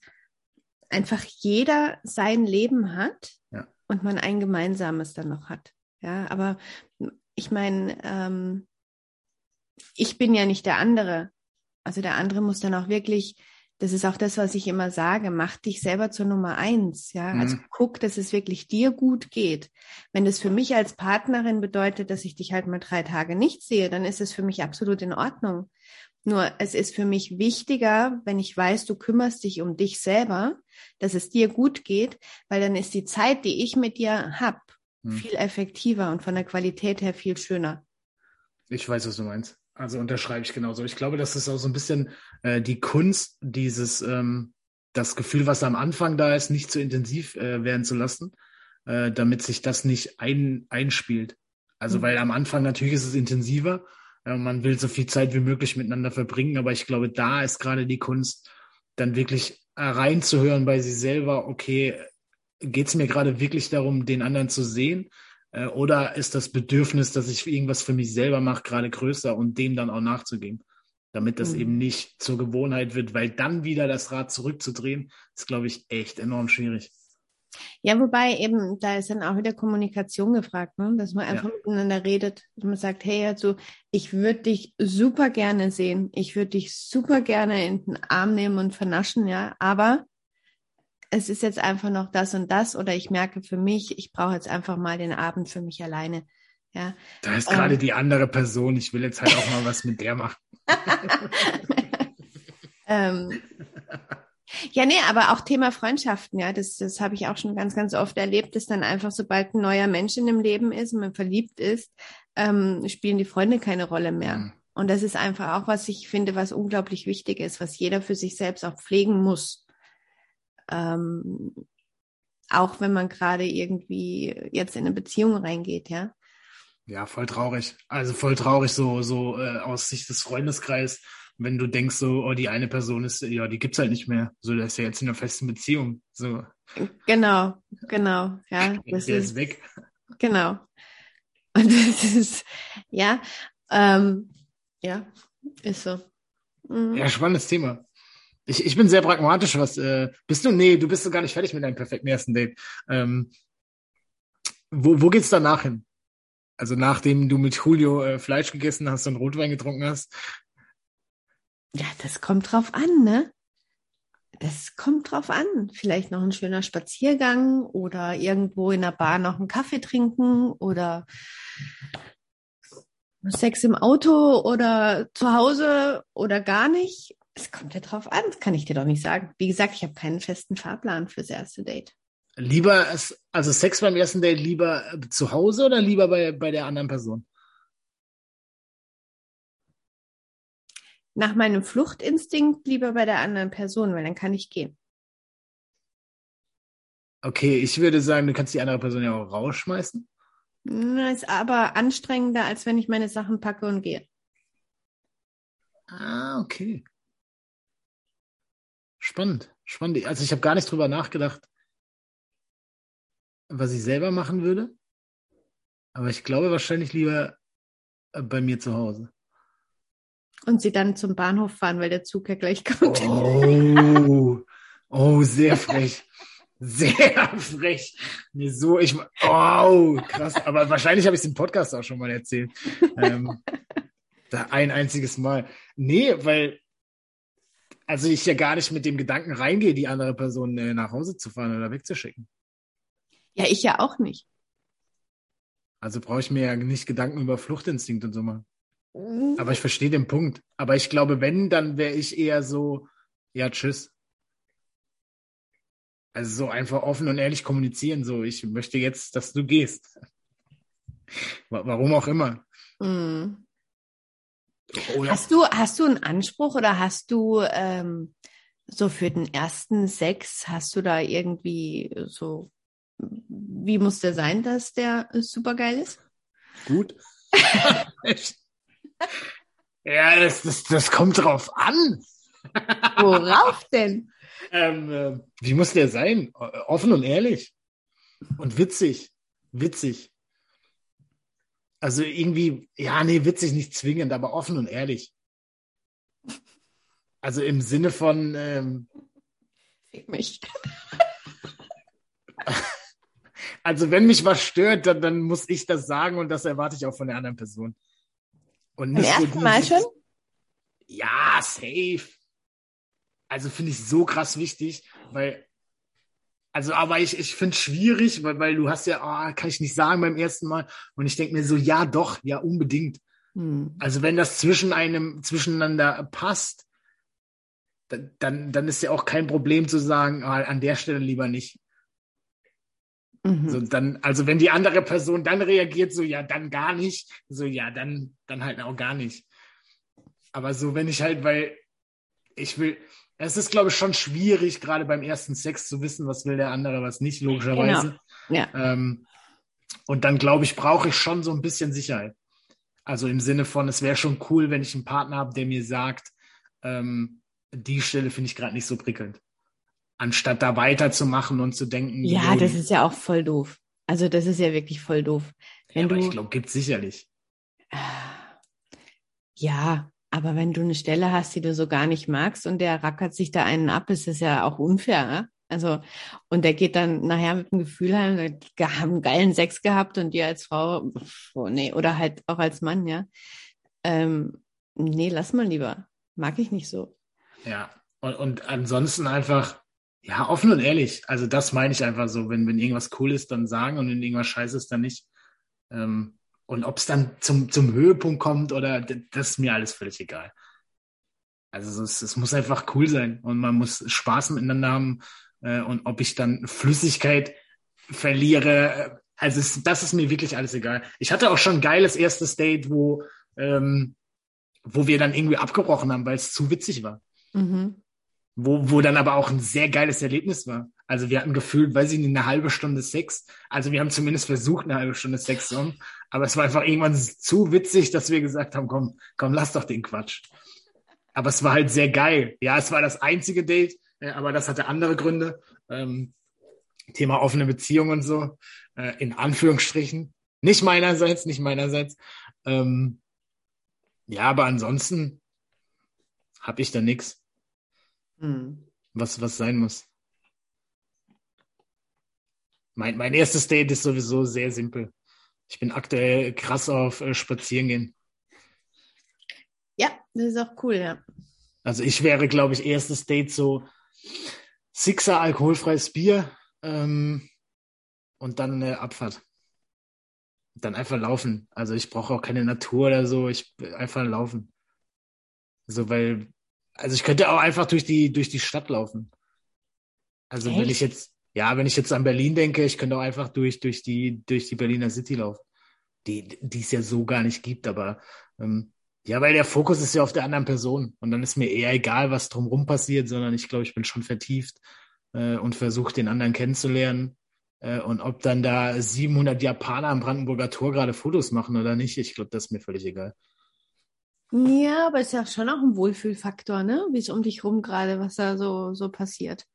einfach jeder sein Leben hat ja. und man ein gemeinsames dann noch hat. Ja, aber ich meine, ähm, ich bin ja nicht der andere. Also der andere muss dann auch wirklich, das ist auch das, was ich immer sage, mach dich selber zur Nummer eins. Ja, mhm. also guck, dass es wirklich dir gut geht. Wenn das für mich als Partnerin bedeutet, dass ich dich halt mal drei Tage nicht sehe, dann ist es für mich absolut in Ordnung. Nur es ist für mich wichtiger, wenn ich weiß, du kümmerst dich um dich selber, dass es dir gut geht, weil dann ist die Zeit, die ich mit dir hab, hm. viel effektiver und von der Qualität her viel schöner. Ich weiß, was du meinst. Also unterschreibe ich genauso. Ich glaube, das ist auch so ein bisschen äh, die Kunst, dieses ähm, das Gefühl, was am Anfang da ist, nicht zu intensiv äh, werden zu lassen, äh, damit sich das nicht ein, einspielt. Also, mhm. weil am Anfang natürlich ist es intensiver ja, man will so viel Zeit wie möglich miteinander verbringen, aber ich glaube, da ist gerade die Kunst, dann wirklich reinzuhören bei sich selber, okay, geht es mir gerade wirklich darum, den anderen zu sehen? Äh, oder ist das Bedürfnis, dass ich irgendwas für mich selber mache, gerade größer und dem dann auch nachzugeben? Damit das mhm. eben nicht zur Gewohnheit wird, weil dann wieder das Rad zurückzudrehen, ist, glaube ich, echt enorm schwierig. Ja, wobei eben, da ist dann auch wieder Kommunikation gefragt, ne? dass man einfach ja. miteinander redet, dass man sagt, hey, also ich würde dich super gerne sehen, ich würde dich super gerne in den Arm nehmen und vernaschen, ja, aber es ist jetzt einfach noch das und das oder ich merke für mich, ich brauche jetzt einfach mal den Abend für mich alleine. Ja. Da ist gerade ähm, die andere Person, ich will jetzt halt auch mal was mit der machen. ähm, ja, nee, aber auch Thema Freundschaften, ja, das, das habe ich auch schon ganz, ganz oft erlebt, dass dann einfach, sobald ein neuer Mensch in dem Leben ist und man verliebt ist, ähm, spielen die Freunde keine Rolle mehr. Mhm. Und das ist einfach auch, was ich finde, was unglaublich wichtig ist, was jeder für sich selbst auch pflegen muss. Ähm, auch wenn man gerade irgendwie jetzt in eine Beziehung reingeht, ja. Ja, voll traurig. Also voll traurig, so, so äh, aus Sicht des Freundeskreises wenn du denkst, so, oh, die eine Person ist, ja, die gibt's halt nicht mehr. So, der ist ja jetzt in einer festen Beziehung. So. Genau, genau, ja. Das der ist, ist weg. Genau. Und das ist, ja, ähm, ja, ist so. Mhm. Ja, spannendes Thema. Ich, ich bin sehr pragmatisch, was, äh, bist du? Nee, du bist so gar nicht fertig mit deinem perfekten ersten Date. Ähm, wo, wo geht's danach hin? Also nachdem du mit Julio äh, Fleisch gegessen hast und Rotwein getrunken hast, ja, das kommt drauf an, ne? Das kommt drauf an. Vielleicht noch ein schöner Spaziergang oder irgendwo in der Bar noch einen Kaffee trinken oder Sex im Auto oder zu Hause oder gar nicht. Es kommt ja drauf an, das kann ich dir doch nicht sagen. Wie gesagt, ich habe keinen festen Fahrplan fürs erste Date. Lieber, also Sex beim ersten Date lieber zu Hause oder lieber bei, bei der anderen Person? nach meinem Fluchtinstinkt lieber bei der anderen Person, weil dann kann ich gehen. Okay, ich würde sagen, du kannst die andere Person ja auch rausschmeißen. Das ist aber anstrengender, als wenn ich meine Sachen packe und gehe. Ah, okay. Spannend, spannend. Also ich habe gar nicht drüber nachgedacht, was ich selber machen würde. Aber ich glaube wahrscheinlich lieber äh, bei mir zu Hause. Und sie dann zum Bahnhof fahren, weil der Zug ja gleich kommt. Oh, oh sehr frech. Sehr frech. Nee, so, ich, oh, krass. Aber wahrscheinlich habe ich es im Podcast auch schon mal erzählt. Ähm, da ein einziges Mal. Nee, weil, also ich ja gar nicht mit dem Gedanken reingehe, die andere Person äh, nach Hause zu fahren oder wegzuschicken. Ja, ich ja auch nicht. Also brauche ich mir ja nicht Gedanken über Fluchtinstinkt und so machen. Mhm. Aber ich verstehe den Punkt. Aber ich glaube, wenn, dann wäre ich eher so, ja, tschüss. Also so einfach offen und ehrlich kommunizieren, so, ich möchte jetzt, dass du gehst. Warum auch immer. Mhm. Oh, ja. Hast du, hast du einen Anspruch oder hast du ähm, so für den ersten Sex, hast du da irgendwie so, wie muss der sein, dass der super geil ist? Gut. ja, das, das, das kommt drauf an. Worauf denn? Ähm, äh, wie muss der sein? Offen und ehrlich. Und witzig. Witzig. Also irgendwie, ja, nee, witzig nicht zwingend, aber offen und ehrlich. Also im Sinne von. Ähm, Fick mich. Also wenn mich was stört, dann, dann muss ich das sagen und das erwarte ich auch von der anderen Person. Und nicht Beim ersten so Mal schon? Ja, safe. Also finde ich so krass wichtig, weil also, aber ich, ich finde es schwierig, weil, weil du hast ja, oh, kann ich nicht sagen beim ersten Mal. Und ich denke mir so, ja, doch, ja, unbedingt. Hm. Also, wenn das zwischen einem, zwischeneinander passt, dann, dann ist ja auch kein Problem zu sagen, oh, an der Stelle lieber nicht. Mhm. So, dann, also wenn die andere Person dann reagiert, so ja, dann gar nicht, so ja, dann, dann halt auch gar nicht. Aber so, wenn ich halt, weil ich will, es ist, glaube ich, schon schwierig, gerade beim ersten Sex zu wissen, was will der andere, was nicht, logischerweise. Genau. Ja. Ähm, und dann, glaube ich, brauche ich schon so ein bisschen Sicherheit. Also im Sinne von, es wäre schon cool, wenn ich einen Partner habe, der mir sagt, ähm, die Stelle finde ich gerade nicht so prickelnd. Anstatt da weiterzumachen und zu denken. Ja, das ist ja auch voll doof. Also das ist ja wirklich voll doof. Wenn ja, aber du, ich glaube, gibt sicherlich. Ja, aber wenn du eine Stelle hast, die du so gar nicht magst und der rackert sich da einen ab, ist das ja auch unfair. Ne? Also, und der geht dann nachher mit dem Gefühl heim, wir haben einen geilen Sex gehabt und dir als Frau, oh, nee, oder halt auch als Mann, ja. Ähm, nee, lass mal lieber. Mag ich nicht so. Ja, und, und ansonsten einfach, ja, offen und ehrlich. Also das meine ich einfach so. Wenn, wenn irgendwas cool ist, dann sagen und wenn irgendwas scheiße ist, dann nicht. Ähm, und ob es dann zum, zum Höhepunkt kommt oder das ist mir alles völlig egal. Also es, es muss einfach cool sein und man muss Spaß miteinander haben. Äh, und ob ich dann Flüssigkeit verliere, äh, also es, das ist mir wirklich alles egal. Ich hatte auch schon ein geiles erstes Date, wo, ähm, wo wir dann irgendwie abgebrochen haben, weil es zu witzig war. Mhm. Wo, wo dann aber auch ein sehr geiles Erlebnis war. Also wir hatten gefühlt, weiß ich nicht, eine halbe Stunde Sex. Also wir haben zumindest versucht, eine halbe Stunde Sex zu haben. Aber es war einfach irgendwann zu witzig, dass wir gesagt haben, komm, komm, lass doch den Quatsch. Aber es war halt sehr geil. Ja, es war das einzige Date, äh, aber das hatte andere Gründe. Ähm, Thema offene Beziehung und so, äh, in Anführungsstrichen. Nicht meinerseits, nicht meinerseits. Ähm, ja, aber ansonsten habe ich da nichts, hm. was, was sein muss. Mein, mein erstes Date ist sowieso sehr simpel. Ich bin aktuell krass auf äh, Spazierengehen. Ja, das ist auch cool, ja. Also ich wäre, glaube ich, erstes Date so Sixer alkoholfreies Bier ähm, und dann eine Abfahrt. Dann einfach laufen. Also ich brauche auch keine Natur oder so. Ich einfach laufen. So, weil, also ich könnte auch einfach durch die, durch die Stadt laufen. Also Echt? wenn ich jetzt, ja, wenn ich jetzt an Berlin denke, ich könnte auch einfach durch, durch, die, durch die Berliner City laufen. Die, die es ja so gar nicht gibt, aber ähm, ja, weil der Fokus ist ja auf der anderen Person. Und dann ist mir eher egal, was drumherum passiert, sondern ich glaube, ich bin schon vertieft äh, und versuche den anderen kennenzulernen. Äh, und ob dann da 700 Japaner am Brandenburger Tor gerade Fotos machen oder nicht, ich glaube, das ist mir völlig egal. Ja, aber es ist ja schon auch ein Wohlfühlfaktor, ne? Wie es um dich rum gerade, was da so, so passiert.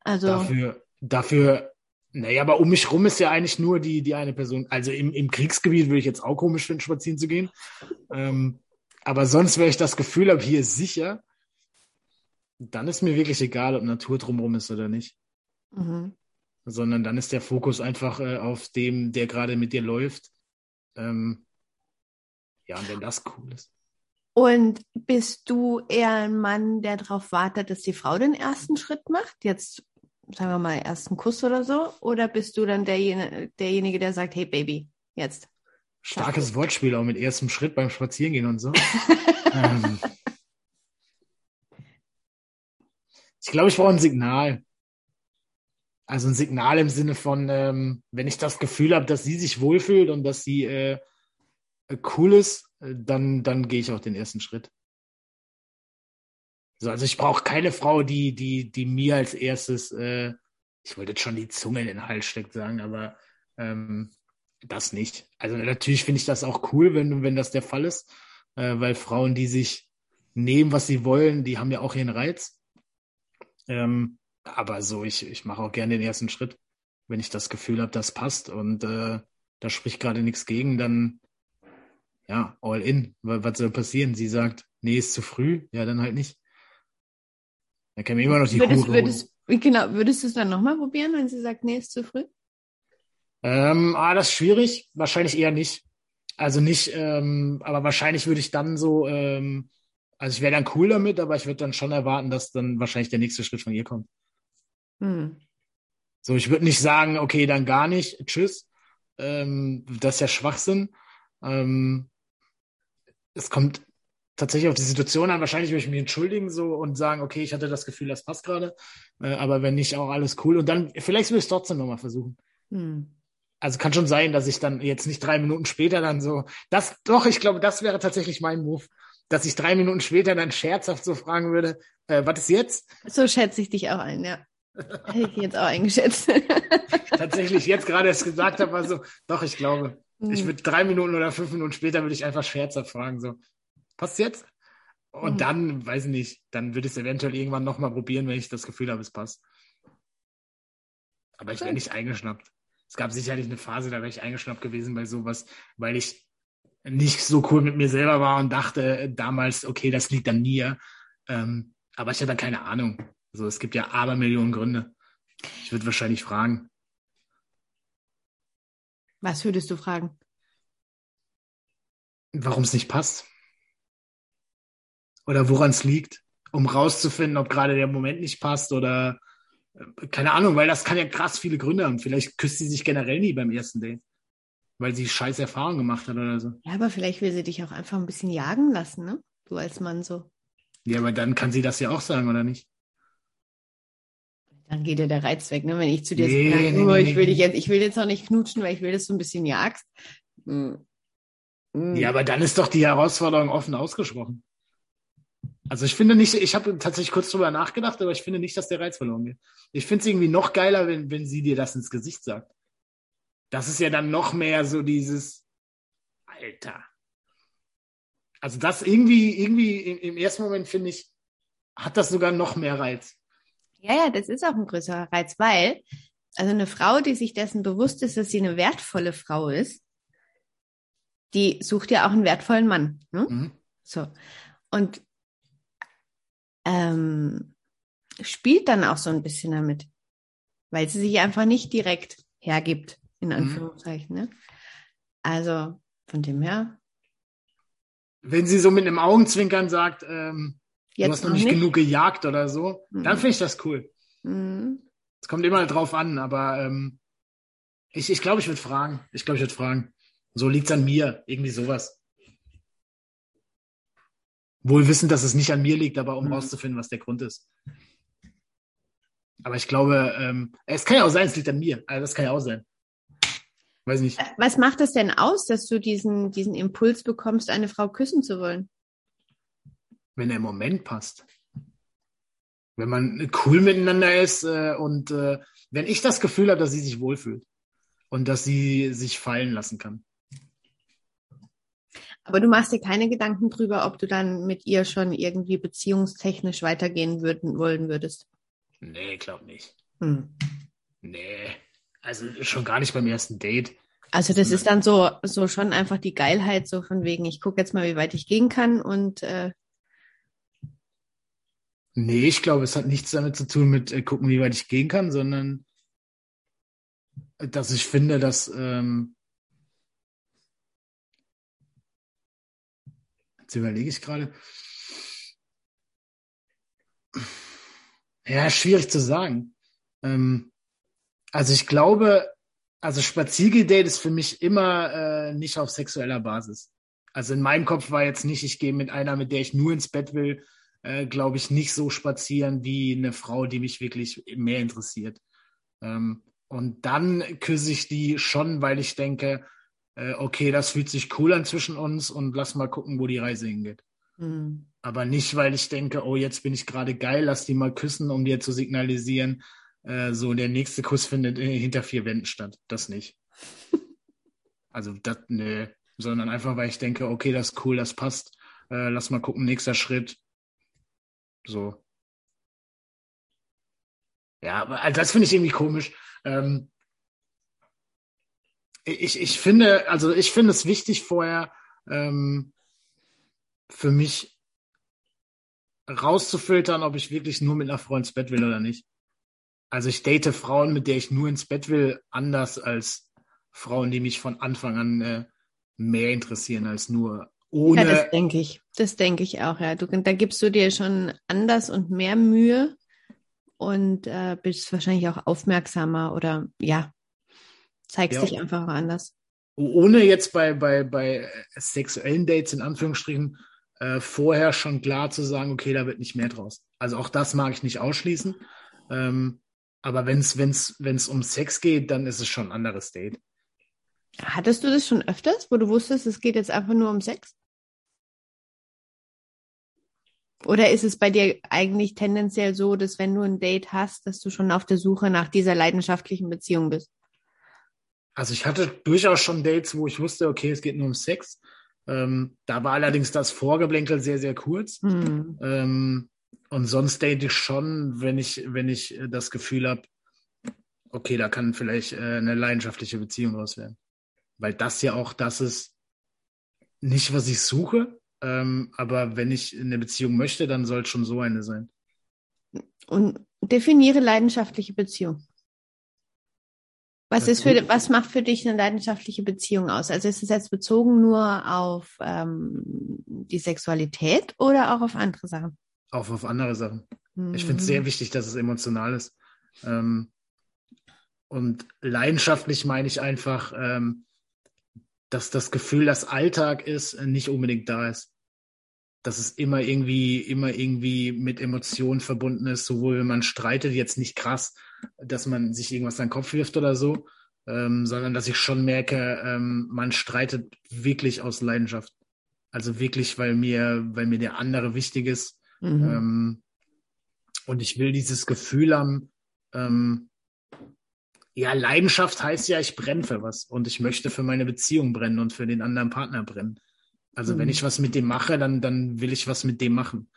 Also. Dafür, dafür, naja, aber um mich rum ist ja eigentlich nur die, die eine Person. Also im, im Kriegsgebiet würde ich jetzt auch komisch finden, spazieren zu gehen. Ähm, aber sonst, wenn ich das Gefühl habe, hier ist sicher, dann ist mir wirklich egal, ob Natur drumherum ist oder nicht. Mhm. Sondern dann ist der Fokus einfach äh, auf dem, der gerade mit dir läuft. Ähm, ja, und wenn das cool ist. Und bist du eher ein Mann, der darauf wartet, dass die Frau den ersten Schritt macht? Jetzt sagen wir mal, ersten Kuss oder so? Oder bist du dann derjenige, derjenige der sagt, hey Baby, jetzt? Starkes Wortspiel auch mit erstem Schritt beim Spazierengehen und so. ähm, ich glaube, ich brauche ein Signal. Also ein Signal im Sinne von, ähm, wenn ich das Gefühl habe, dass sie sich wohlfühlt und dass sie äh, cool ist, äh, dann, dann gehe ich auch den ersten Schritt. So, also ich brauche keine Frau, die, die, die mir als erstes, äh, ich wollte jetzt schon die Zunge in den Hals steckt sagen, aber ähm, das nicht. Also natürlich finde ich das auch cool, wenn, wenn das der Fall ist, äh, weil Frauen, die sich nehmen, was sie wollen, die haben ja auch ihren Reiz. Ähm, aber so, ich, ich mache auch gerne den ersten Schritt. Wenn ich das Gefühl habe, das passt und äh, da spricht gerade nichts gegen, dann ja, all in. Was soll passieren? Sie sagt, nee, ist zu früh, ja, dann halt nicht. Kann mir immer noch die würdest, Hure würdest, Genau, würdest du es dann nochmal probieren, wenn sie sagt, nee, ist zu früh? Ähm, ah, das ist schwierig. Wahrscheinlich eher nicht. Also nicht, ähm, aber wahrscheinlich würde ich dann so, ähm, also ich wäre dann cool damit, aber ich würde dann schon erwarten, dass dann wahrscheinlich der nächste Schritt von ihr kommt. Hm. So, ich würde nicht sagen, okay, dann gar nicht, tschüss. Ähm, das ist ja Schwachsinn. Ähm, es kommt tatsächlich auf die Situation an. Wahrscheinlich würde ich mich entschuldigen so und sagen, okay, ich hatte das Gefühl, das passt gerade. Äh, aber wenn nicht, auch alles cool. Und dann, vielleicht würde ich es trotzdem nochmal versuchen. Hm. Also kann schon sein, dass ich dann jetzt nicht drei Minuten später dann so, das, doch, ich glaube, das wäre tatsächlich mein Move, dass ich drei Minuten später dann scherzhaft so fragen würde, äh, was ist jetzt? So schätze ich dich auch ein, ja. Hätte ich jetzt auch eingeschätzt. tatsächlich, jetzt gerade erst gesagt habe, war so, doch, ich glaube, hm. ich würde drei Minuten oder fünf Minuten später würde ich einfach scherzhaft fragen, so, passt jetzt? Und mhm. dann, weiß ich nicht, dann würde ich es eventuell irgendwann nochmal probieren, wenn ich das Gefühl habe, es passt. Aber ich wäre nicht eingeschnappt. Es gab sicherlich eine Phase, da wäre ich eingeschnappt gewesen bei sowas, weil ich nicht so cool mit mir selber war und dachte damals, okay, das liegt an mir. Ähm, aber ich hatte keine Ahnung. Also es gibt ja Abermillionen Gründe. Ich würde wahrscheinlich fragen. Was würdest du fragen? Warum es nicht passt. Oder woran es liegt, um rauszufinden, ob gerade der Moment nicht passt oder keine Ahnung, weil das kann ja krass viele Gründe haben. Vielleicht küsst sie sich generell nie beim ersten Date, weil sie scheiß Erfahrungen gemacht hat oder so. Ja, aber vielleicht will sie dich auch einfach ein bisschen jagen lassen, ne? Du als Mann so. Ja, aber dann kann sie das ja auch sagen, oder nicht? Dann geht ja der Reiz weg, ne? Wenn ich zu dir nee, sage, nee, oh, nee, ich will dich jetzt, ich will jetzt noch nicht knutschen, weil ich will, dass du ein bisschen jagst. Hm. Hm. Ja, aber dann ist doch die Herausforderung offen ausgesprochen. Also ich finde nicht, ich habe tatsächlich kurz drüber nachgedacht, aber ich finde nicht, dass der Reiz verloren geht. Ich finde es irgendwie noch geiler, wenn, wenn sie dir das ins Gesicht sagt. Das ist ja dann noch mehr so dieses Alter. Also das irgendwie, irgendwie im, im ersten Moment finde ich, hat das sogar noch mehr Reiz. Ja, ja, das ist auch ein größerer Reiz, weil, also eine Frau, die sich dessen bewusst ist, dass sie eine wertvolle Frau ist, die sucht ja auch einen wertvollen Mann. Ne? Mhm. So. Und ähm, spielt dann auch so ein bisschen damit, weil sie sich einfach nicht direkt hergibt, in mhm. Anführungszeichen. Mhm. Ne? Also von dem her. Wenn sie so mit einem Augenzwinkern sagt, ähm, du hast noch nicht, nicht, genug gejagt oder so, mhm. dann finde ich das cool. Mhm. Es kommt immer drauf an, aber ähm, ich, ich glaube, ich würde fragen. Ich glaube, ich würde fragen. So liegt es an mir, irgendwie sowas. Wohl wissend, dass es nicht an mir liegt, aber um mhm. rauszufinden, was der Grund ist. Aber ich glaube, ähm, es kann ja auch sein, es liegt an mir. Also das kann ja auch sein. Weiß nicht. Was macht es denn aus, dass du diesen, diesen Impuls bekommst, eine Frau küssen zu wollen? Wenn der Moment passt. Wenn man cool miteinander ist äh, und äh, wenn ich das Gefühl habe, dass sie sich wohlfühlt und dass sie sich fallen lassen kann. Aber du machst dir keine Gedanken drüber, ob du dann mit ihr schon irgendwie beziehungstechnisch weitergehen würden, wollen würdest? Nee, glaub nicht. Hm. Nee, also schon gar nicht beim ersten Date. Also das ist dann so, so schon einfach die Geilheit, so von wegen, ich gucke jetzt mal, wie weit ich gehen kann und äh Nee, ich glaube, es hat nichts damit zu tun mit äh, gucken, wie weit ich gehen kann, sondern dass ich finde, dass ähm, Jetzt überlege ich gerade. Ja, schwierig zu sagen. Ähm, also ich glaube, also Spaziergedate ist für mich immer äh, nicht auf sexueller Basis. Also in meinem Kopf war jetzt nicht, ich gehe mit einer, mit der ich nur ins Bett will, äh, glaube ich, nicht so spazieren wie eine Frau, die mich wirklich mehr interessiert. Ähm, und dann küsse ich die schon, weil ich denke, äh, okay, das fühlt sich cool an zwischen uns und lass mal gucken, wo die Reise hingeht. Mhm. Aber nicht, weil ich denke, oh, jetzt bin ich gerade geil, lass die mal küssen, um dir zu signalisieren, äh, so der nächste Kuss findet hinter vier Wänden statt. Das nicht. also das, nö. Sondern einfach, weil ich denke, okay, das ist cool, das passt. Äh, lass mal gucken, nächster Schritt. So. Ja, also das finde ich irgendwie komisch. Ähm, ich, ich finde, also ich finde es wichtig vorher ähm, für mich rauszufiltern, ob ich wirklich nur mit einer Frau ins Bett will oder nicht. Also ich date Frauen, mit der ich nur ins Bett will, anders als Frauen, die mich von Anfang an äh, mehr interessieren als nur ohne. Ja, das denke ich. Das denke ich auch, ja. Du, da gibst du dir schon anders und mehr Mühe und äh, bist wahrscheinlich auch aufmerksamer oder ja, zeigst ja. dich einfach anders. Ohne jetzt bei, bei, bei sexuellen Dates in Anführungsstrichen äh, vorher schon klar zu sagen, okay, da wird nicht mehr draus. Also auch das mag ich nicht ausschließen. Ähm, aber wenn es wenn's, wenn's um Sex geht, dann ist es schon ein anderes Date. Hattest du das schon öfters, wo du wusstest, es geht jetzt einfach nur um Sex? Oder ist es bei dir eigentlich tendenziell so, dass wenn du ein Date hast, dass du schon auf der Suche nach dieser leidenschaftlichen Beziehung bist? Also ich hatte durchaus schon Dates, wo ich wusste, okay, es geht nur um Sex. Ähm, da war allerdings das Vorgeblänkel sehr, sehr kurz. Mhm. Ähm, und sonst date ich schon, wenn ich, wenn ich das Gefühl habe, okay, da kann vielleicht äh, eine leidenschaftliche Beziehung raus werden. Weil das ja auch das ist, nicht was ich suche, ähm, aber wenn ich eine Beziehung möchte, dann soll es schon so eine sein. Und definiere leidenschaftliche Beziehung. Was ist für, was macht für dich eine leidenschaftliche Beziehung aus? Also ist es jetzt bezogen nur auf ähm, die Sexualität oder auch auf andere Sachen? Auch auf andere Sachen. Mhm. Ich finde es sehr wichtig, dass es emotional ist. Ähm, und leidenschaftlich meine ich einfach, ähm, dass das Gefühl, dass Alltag ist, nicht unbedingt da ist. Dass es immer irgendwie, immer irgendwie mit Emotionen verbunden ist, sowohl wenn man streitet, jetzt nicht krass, dass man sich irgendwas an den Kopf wirft oder so, ähm, sondern dass ich schon merke, ähm, man streitet wirklich aus Leidenschaft. Also wirklich, weil mir, weil mir der andere wichtig ist. Mhm. Ähm, und ich will dieses Gefühl haben, ähm, ja, Leidenschaft heißt ja, ich brenne für was und ich möchte für meine Beziehung brennen und für den anderen Partner brennen. Also mhm. wenn ich was mit dem mache, dann, dann will ich was mit dem machen.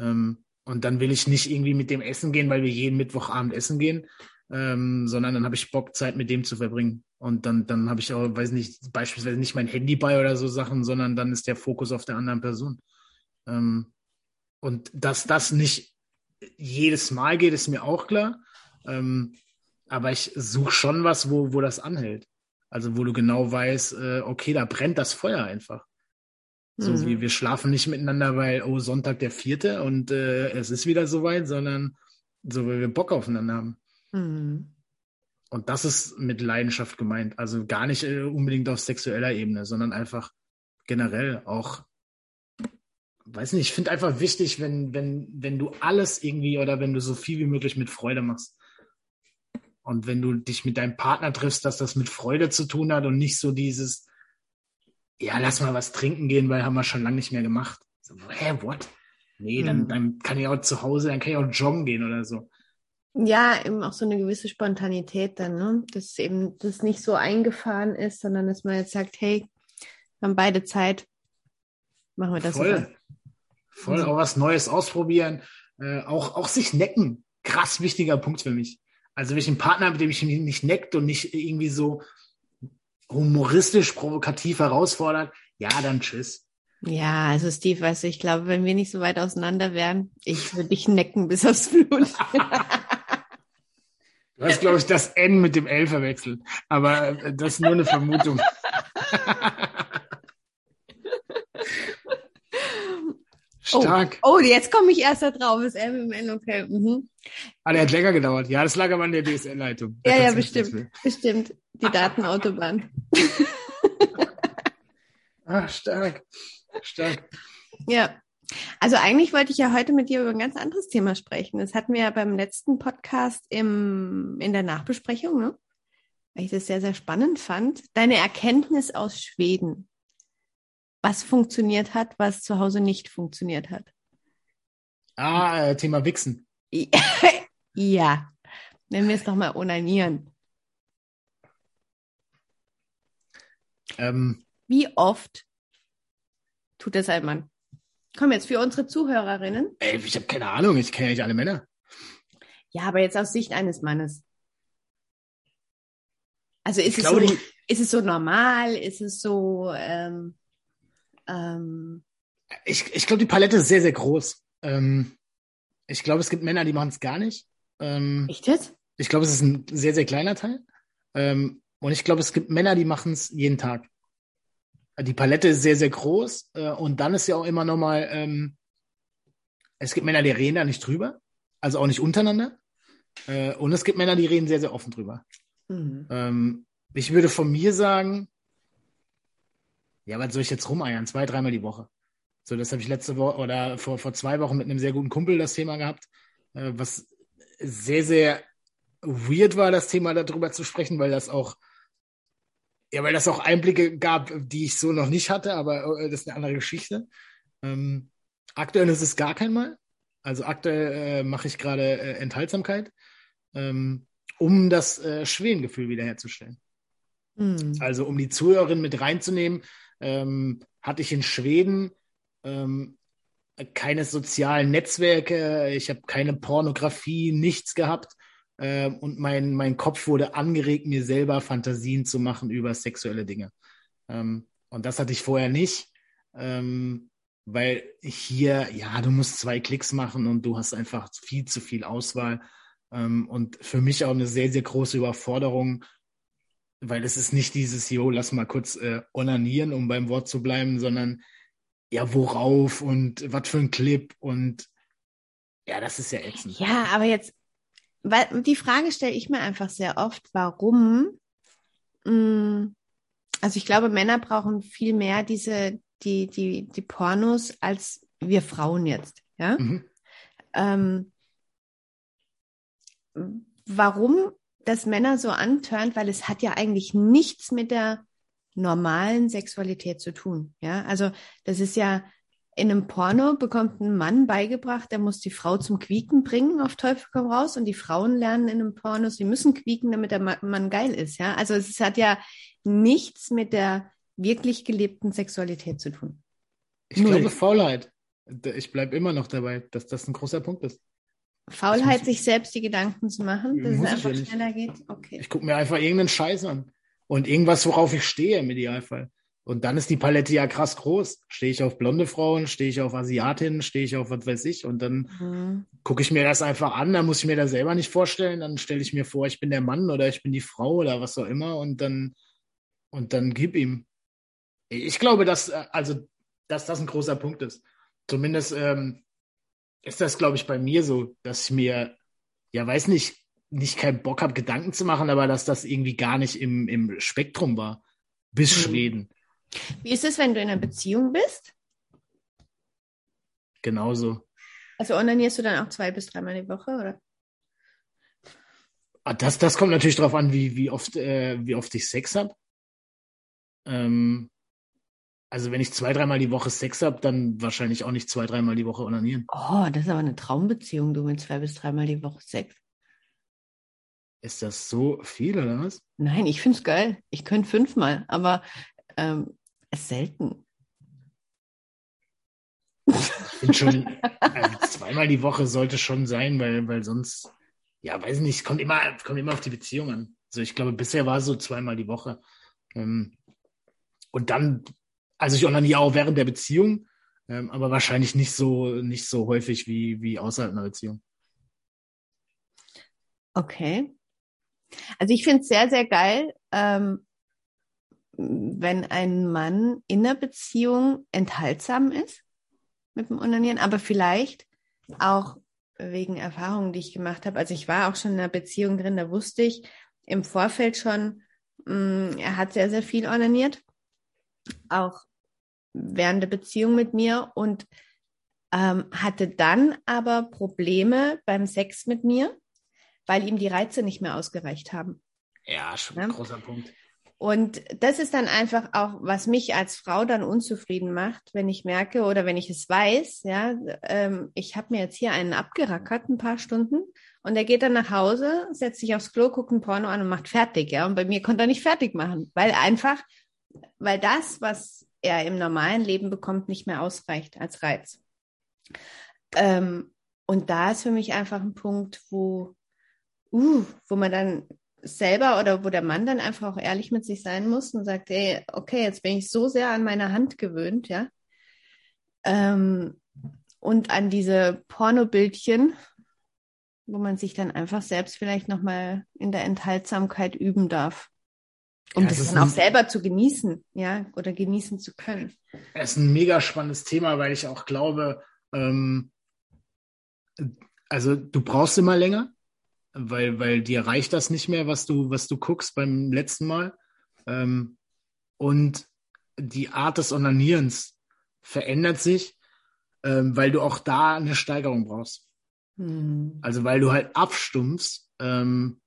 Ähm, und dann will ich nicht irgendwie mit dem essen gehen, weil wir jeden Mittwochabend essen gehen, ähm, sondern dann habe ich Bock, Zeit mit dem zu verbringen. Und dann, dann habe ich auch, weiß nicht, beispielsweise nicht mein Handy bei oder so Sachen, sondern dann ist der Fokus auf der anderen Person. Ähm, und dass das nicht jedes Mal geht, ist mir auch klar. Ähm, aber ich suche schon was, wo, wo das anhält. Also wo du genau weißt, äh, okay, da brennt das Feuer einfach. So mhm. wie wir schlafen nicht miteinander, weil, oh, Sonntag der vierte und äh, es ist wieder soweit, sondern so, weil wir Bock aufeinander haben. Mhm. Und das ist mit Leidenschaft gemeint. Also gar nicht äh, unbedingt auf sexueller Ebene, sondern einfach generell auch, weiß nicht, ich finde einfach wichtig, wenn, wenn, wenn du alles irgendwie oder wenn du so viel wie möglich mit Freude machst. Und wenn du dich mit deinem Partner triffst, dass das mit Freude zu tun hat und nicht so dieses, ja, lass mal was trinken gehen, weil haben wir schon lange nicht mehr gemacht. So, hä, what? Nee, dann, hm. dann kann ich auch zu Hause, dann kann ich auch joggen gehen oder so. Ja, eben auch so eine gewisse Spontanität dann, ne? Dass eben das nicht so eingefahren ist, sondern dass man jetzt sagt, hey, wir haben beide Zeit, machen wir das. Voll. Oder? Voll, also. auch was Neues ausprobieren, äh, auch, auch sich necken. Krass wichtiger Punkt für mich. Also wenn ich einen Partner, mit dem ich mich nicht neckt und nicht irgendwie so humoristisch provokativ herausfordert, ja, dann tschüss. Ja, also Steve, weißt du, ich glaube, wenn wir nicht so weit auseinander wären, ich würde dich necken bis aufs Blut. du hast, glaube ich, das N mit dem L verwechselt. Aber äh, das ist nur eine Vermutung. Stark. Oh, oh, jetzt komme ich erst da drauf. Das M im N, okay. Mhm. Ah, der hat länger gedauert. Ja, das lag aber an der DSL-Leitung. Ja, ja, bestimmt. Bestimmt. Die Datenautobahn. ah, stark. Stark. Ja. Also eigentlich wollte ich ja heute mit dir über ein ganz anderes Thema sprechen. Das hatten wir ja beim letzten Podcast im, in der Nachbesprechung, ne? Weil ich das sehr, sehr spannend fand. Deine Erkenntnis aus Schweden. Was funktioniert hat, was zu Hause nicht funktioniert hat. Ah, äh, Thema Wichsen. ja. Nennen wir es doch mal Onanieren. Ähm, Wie oft tut das ein Mann? Komm jetzt für unsere Zuhörerinnen. ey, ich habe keine Ahnung, ich kenne ja nicht alle Männer. Ja, aber jetzt aus Sicht eines Mannes. Also ist, Ich es, glaube, so, die- ist es so normal? Ist es so, ähm, ähm, Ich, ich glaube, die Palette ist sehr, sehr groß. Ähm, ich glaube, es gibt Männer, die machen es gar nicht. Ähm, echt jetzt? ich glaube, es ist ein sehr, sehr kleiner Teil. Ähm, und ich glaube, es gibt Männer, die machen es jeden Tag. Die Palette ist sehr, sehr groß. Äh, und dann ist ja auch immer nochmal, ähm, es gibt Männer, die reden da nicht drüber. Also auch nicht untereinander. Äh, und es gibt Männer, die reden sehr, sehr offen drüber. Mhm. Ähm, ich würde von mir sagen, ja, was soll ich jetzt rumeiern? Zwei, dreimal die Woche. So, das habe ich letzte Woche oder vor, vor zwei Wochen mit einem sehr guten Kumpel das Thema gehabt, äh, was sehr, sehr weird war, das Thema darüber zu sprechen, weil das auch, ja, weil das auch Einblicke gab, die ich so noch nicht hatte, aber äh, das ist eine andere Geschichte. Ähm, aktuell ist es gar kein Mal. Also aktuell äh, mache ich gerade äh, Enthaltsamkeit, ähm, um das äh, Schwedengefühl wiederherzustellen. Mhm. Also um die Zuhörerin mit reinzunehmen, ähm, hatte ich in Schweden ähm, keine sozialen Netzwerke, ich habe keine Pornografie, nichts gehabt. Ähm, und mein, mein Kopf wurde angeregt, mir selber Fantasien zu machen über sexuelle Dinge. Ähm, und das hatte ich vorher nicht, ähm, weil hier, ja, du musst zwei Klicks machen und du hast einfach viel zu viel Auswahl. Ähm, und für mich auch eine sehr, sehr große Überforderung, weil es ist nicht dieses, jo, lass mal kurz äh, onanieren, um beim Wort zu bleiben, sondern ja, worauf und was für ein Clip und ja, das ist ja ätzend. Ja, aber jetzt, weil die Frage stelle ich mir einfach sehr oft, warum? mh, Also ich glaube, Männer brauchen viel mehr diese, die, die, die Pornos als wir Frauen jetzt, ja? Mhm. ähm, warum das Männer so antörnt, weil es hat ja eigentlich nichts mit der normalen Sexualität zu tun. Ja, also das ist ja in einem Porno bekommt ein Mann beigebracht, der muss die Frau zum Quieken bringen, auf Teufel komm raus, und die Frauen lernen in einem Porno, sie müssen quieken, damit der Ma- Mann geil ist. Ja, also es hat ja nichts mit der wirklich gelebten Sexualität zu tun. Ich Null. glaube Faulheit. Ich bleibe immer noch dabei, dass das ein großer Punkt ist. Faulheit, sich selbst die Gedanken zu machen, dass es einfach schneller geht. Okay. Ich gucke mir einfach irgendeinen Scheiß an. Und irgendwas, worauf ich stehe im Idealfall. Und dann ist die Palette ja krass groß. Stehe ich auf blonde Frauen, stehe ich auf Asiatinnen, stehe ich auf was weiß ich. Und dann Mhm. gucke ich mir das einfach an, dann muss ich mir das selber nicht vorstellen. Dann stelle ich mir vor, ich bin der Mann oder ich bin die Frau oder was auch immer und dann, und dann gib ihm. Ich glaube, dass, äh, also, dass das ein großer Punkt ist. Zumindest ähm, ist das, glaube ich, bei mir so, dass ich mir, ja, weiß nicht, nicht keinen Bock habe, Gedanken zu machen, aber dass das irgendwie gar nicht im, im Spektrum war. Bis Mhm. Schweden. Wie ist es, wenn du in einer Beziehung bist? Genauso. Also onanierst du dann auch zwei bis dreimal die Woche, oder? Ah, Das, das kommt natürlich darauf an, wie, wie, oft, äh, wie oft ich Sex habe. Ähm, also wenn ich zwei, dreimal die Woche Sex habe, dann wahrscheinlich auch nicht zwei, dreimal die Woche onanieren. Oh, das ist aber eine Traumbeziehung, du mit zwei bis dreimal die Woche Sex. Ist das so viel oder was? Nein, ich find's geil. Ich könnte fünfmal, aber ähm, es ist selten. Ich finde schon, also zweimal die Woche sollte schon sein, weil, weil sonst, ja, weiß nicht, kommt immer, kommt immer auf die Beziehung an. Also ich glaube, bisher war es so zweimal die Woche. Ähm, und dann, also ich onaniere auch während der Beziehung, ähm, aber wahrscheinlich nicht so, nicht so häufig wie, wie außerhalb einer Beziehung. Okay. Also ich finde es sehr, sehr geil, ähm, wenn ein Mann in einer Beziehung enthaltsam ist mit dem Onanieren, aber vielleicht auch wegen Erfahrungen, die ich gemacht habe. Also ich war auch schon in einer Beziehung drin, da wusste ich im Vorfeld schon, mh, er hat sehr, sehr viel onaniert, auch während der Beziehung mit mir und ähm, hatte dann aber Probleme beim Sex mit mir, weil ihm die Reize nicht mehr ausgereicht haben. Ja, schon ein ja? großer Punkt. Und das ist dann einfach auch, was mich als Frau dann unzufrieden macht, wenn ich merke oder wenn ich es weiß, ja, ähm, ich habe mir jetzt hier einen abgerackert, ein paar Stunden, und er geht dann nach Hause, setzt sich aufs Klo, guckt ein Porno an und macht fertig, ja. Und bei mir konnte er nicht fertig machen, weil einfach, weil das, was er im normalen Leben bekommt, nicht mehr ausreicht als Reiz. Ähm, und da ist für mich einfach ein Punkt, wo, uh, wo man dann selber oder wo der Mann dann einfach auch ehrlich mit sich sein muss und sagt, ey, okay, jetzt bin ich so sehr an meine Hand gewöhnt, ja. Ähm, und an diese Pornobildchen, wo man sich dann einfach selbst vielleicht nochmal in der Enthaltsamkeit üben darf. Um ja, das, dann auch selber zu genießen, ja, oder genießen zu können. Es ist ein mega spannendes Thema, weil ich auch glaube, ähm, also du brauchst immer länger, weil, weil dir reicht das nicht mehr, was du, was du guckst beim letzten Mal. Ähm, und die Art des Onanierens verändert sich, ähm, weil du auch da eine Steigerung brauchst. Mhm. Also weil du halt abstumpfst. Ähm,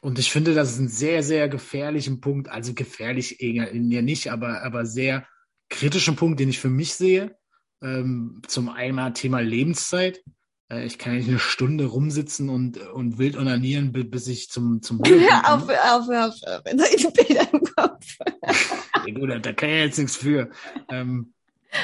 und ich finde, das ist ein sehr, sehr gefährlichen Punkt. Also gefährlich eher nicht, aber, aber sehr kritischen Punkt, den ich für mich sehe. Ähm, zum einen Thema Lebenszeit. Äh, ich kann nicht eine Stunde rumsitzen und, und wild onanieren, bis ich zum, zum auf, hör auf, hör auf, hör wenn ich Bilder im Kopf. ja, gut, da kann ich jetzt nichts für. Ähm,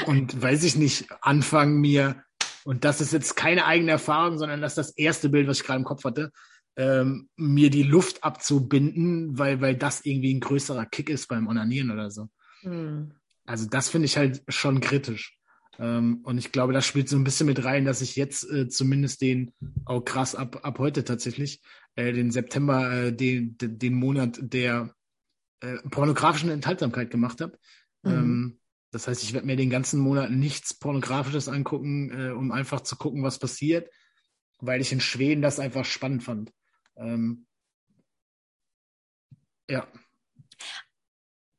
und weiß ich nicht, anfangen mir, und das ist jetzt keine eigene Erfahrung, sondern das ist das erste Bild, was ich gerade im Kopf hatte, ähm, mir die Luft abzubinden, weil, weil das irgendwie ein größerer Kick ist beim Onanieren oder so. Hm. Also das finde ich halt schon kritisch. Ähm, und ich glaube, das spielt so ein bisschen mit rein, dass ich jetzt äh, zumindest den, auch oh krass ab, ab heute tatsächlich, äh, den September, äh, den, den, den Monat der äh, pornografischen Enthaltsamkeit gemacht habe. Mhm. Ähm, das heißt, ich werde mir den ganzen Monat nichts Pornografisches angucken, äh, um einfach zu gucken, was passiert, weil ich in Schweden das einfach spannend fand. Ähm, ja.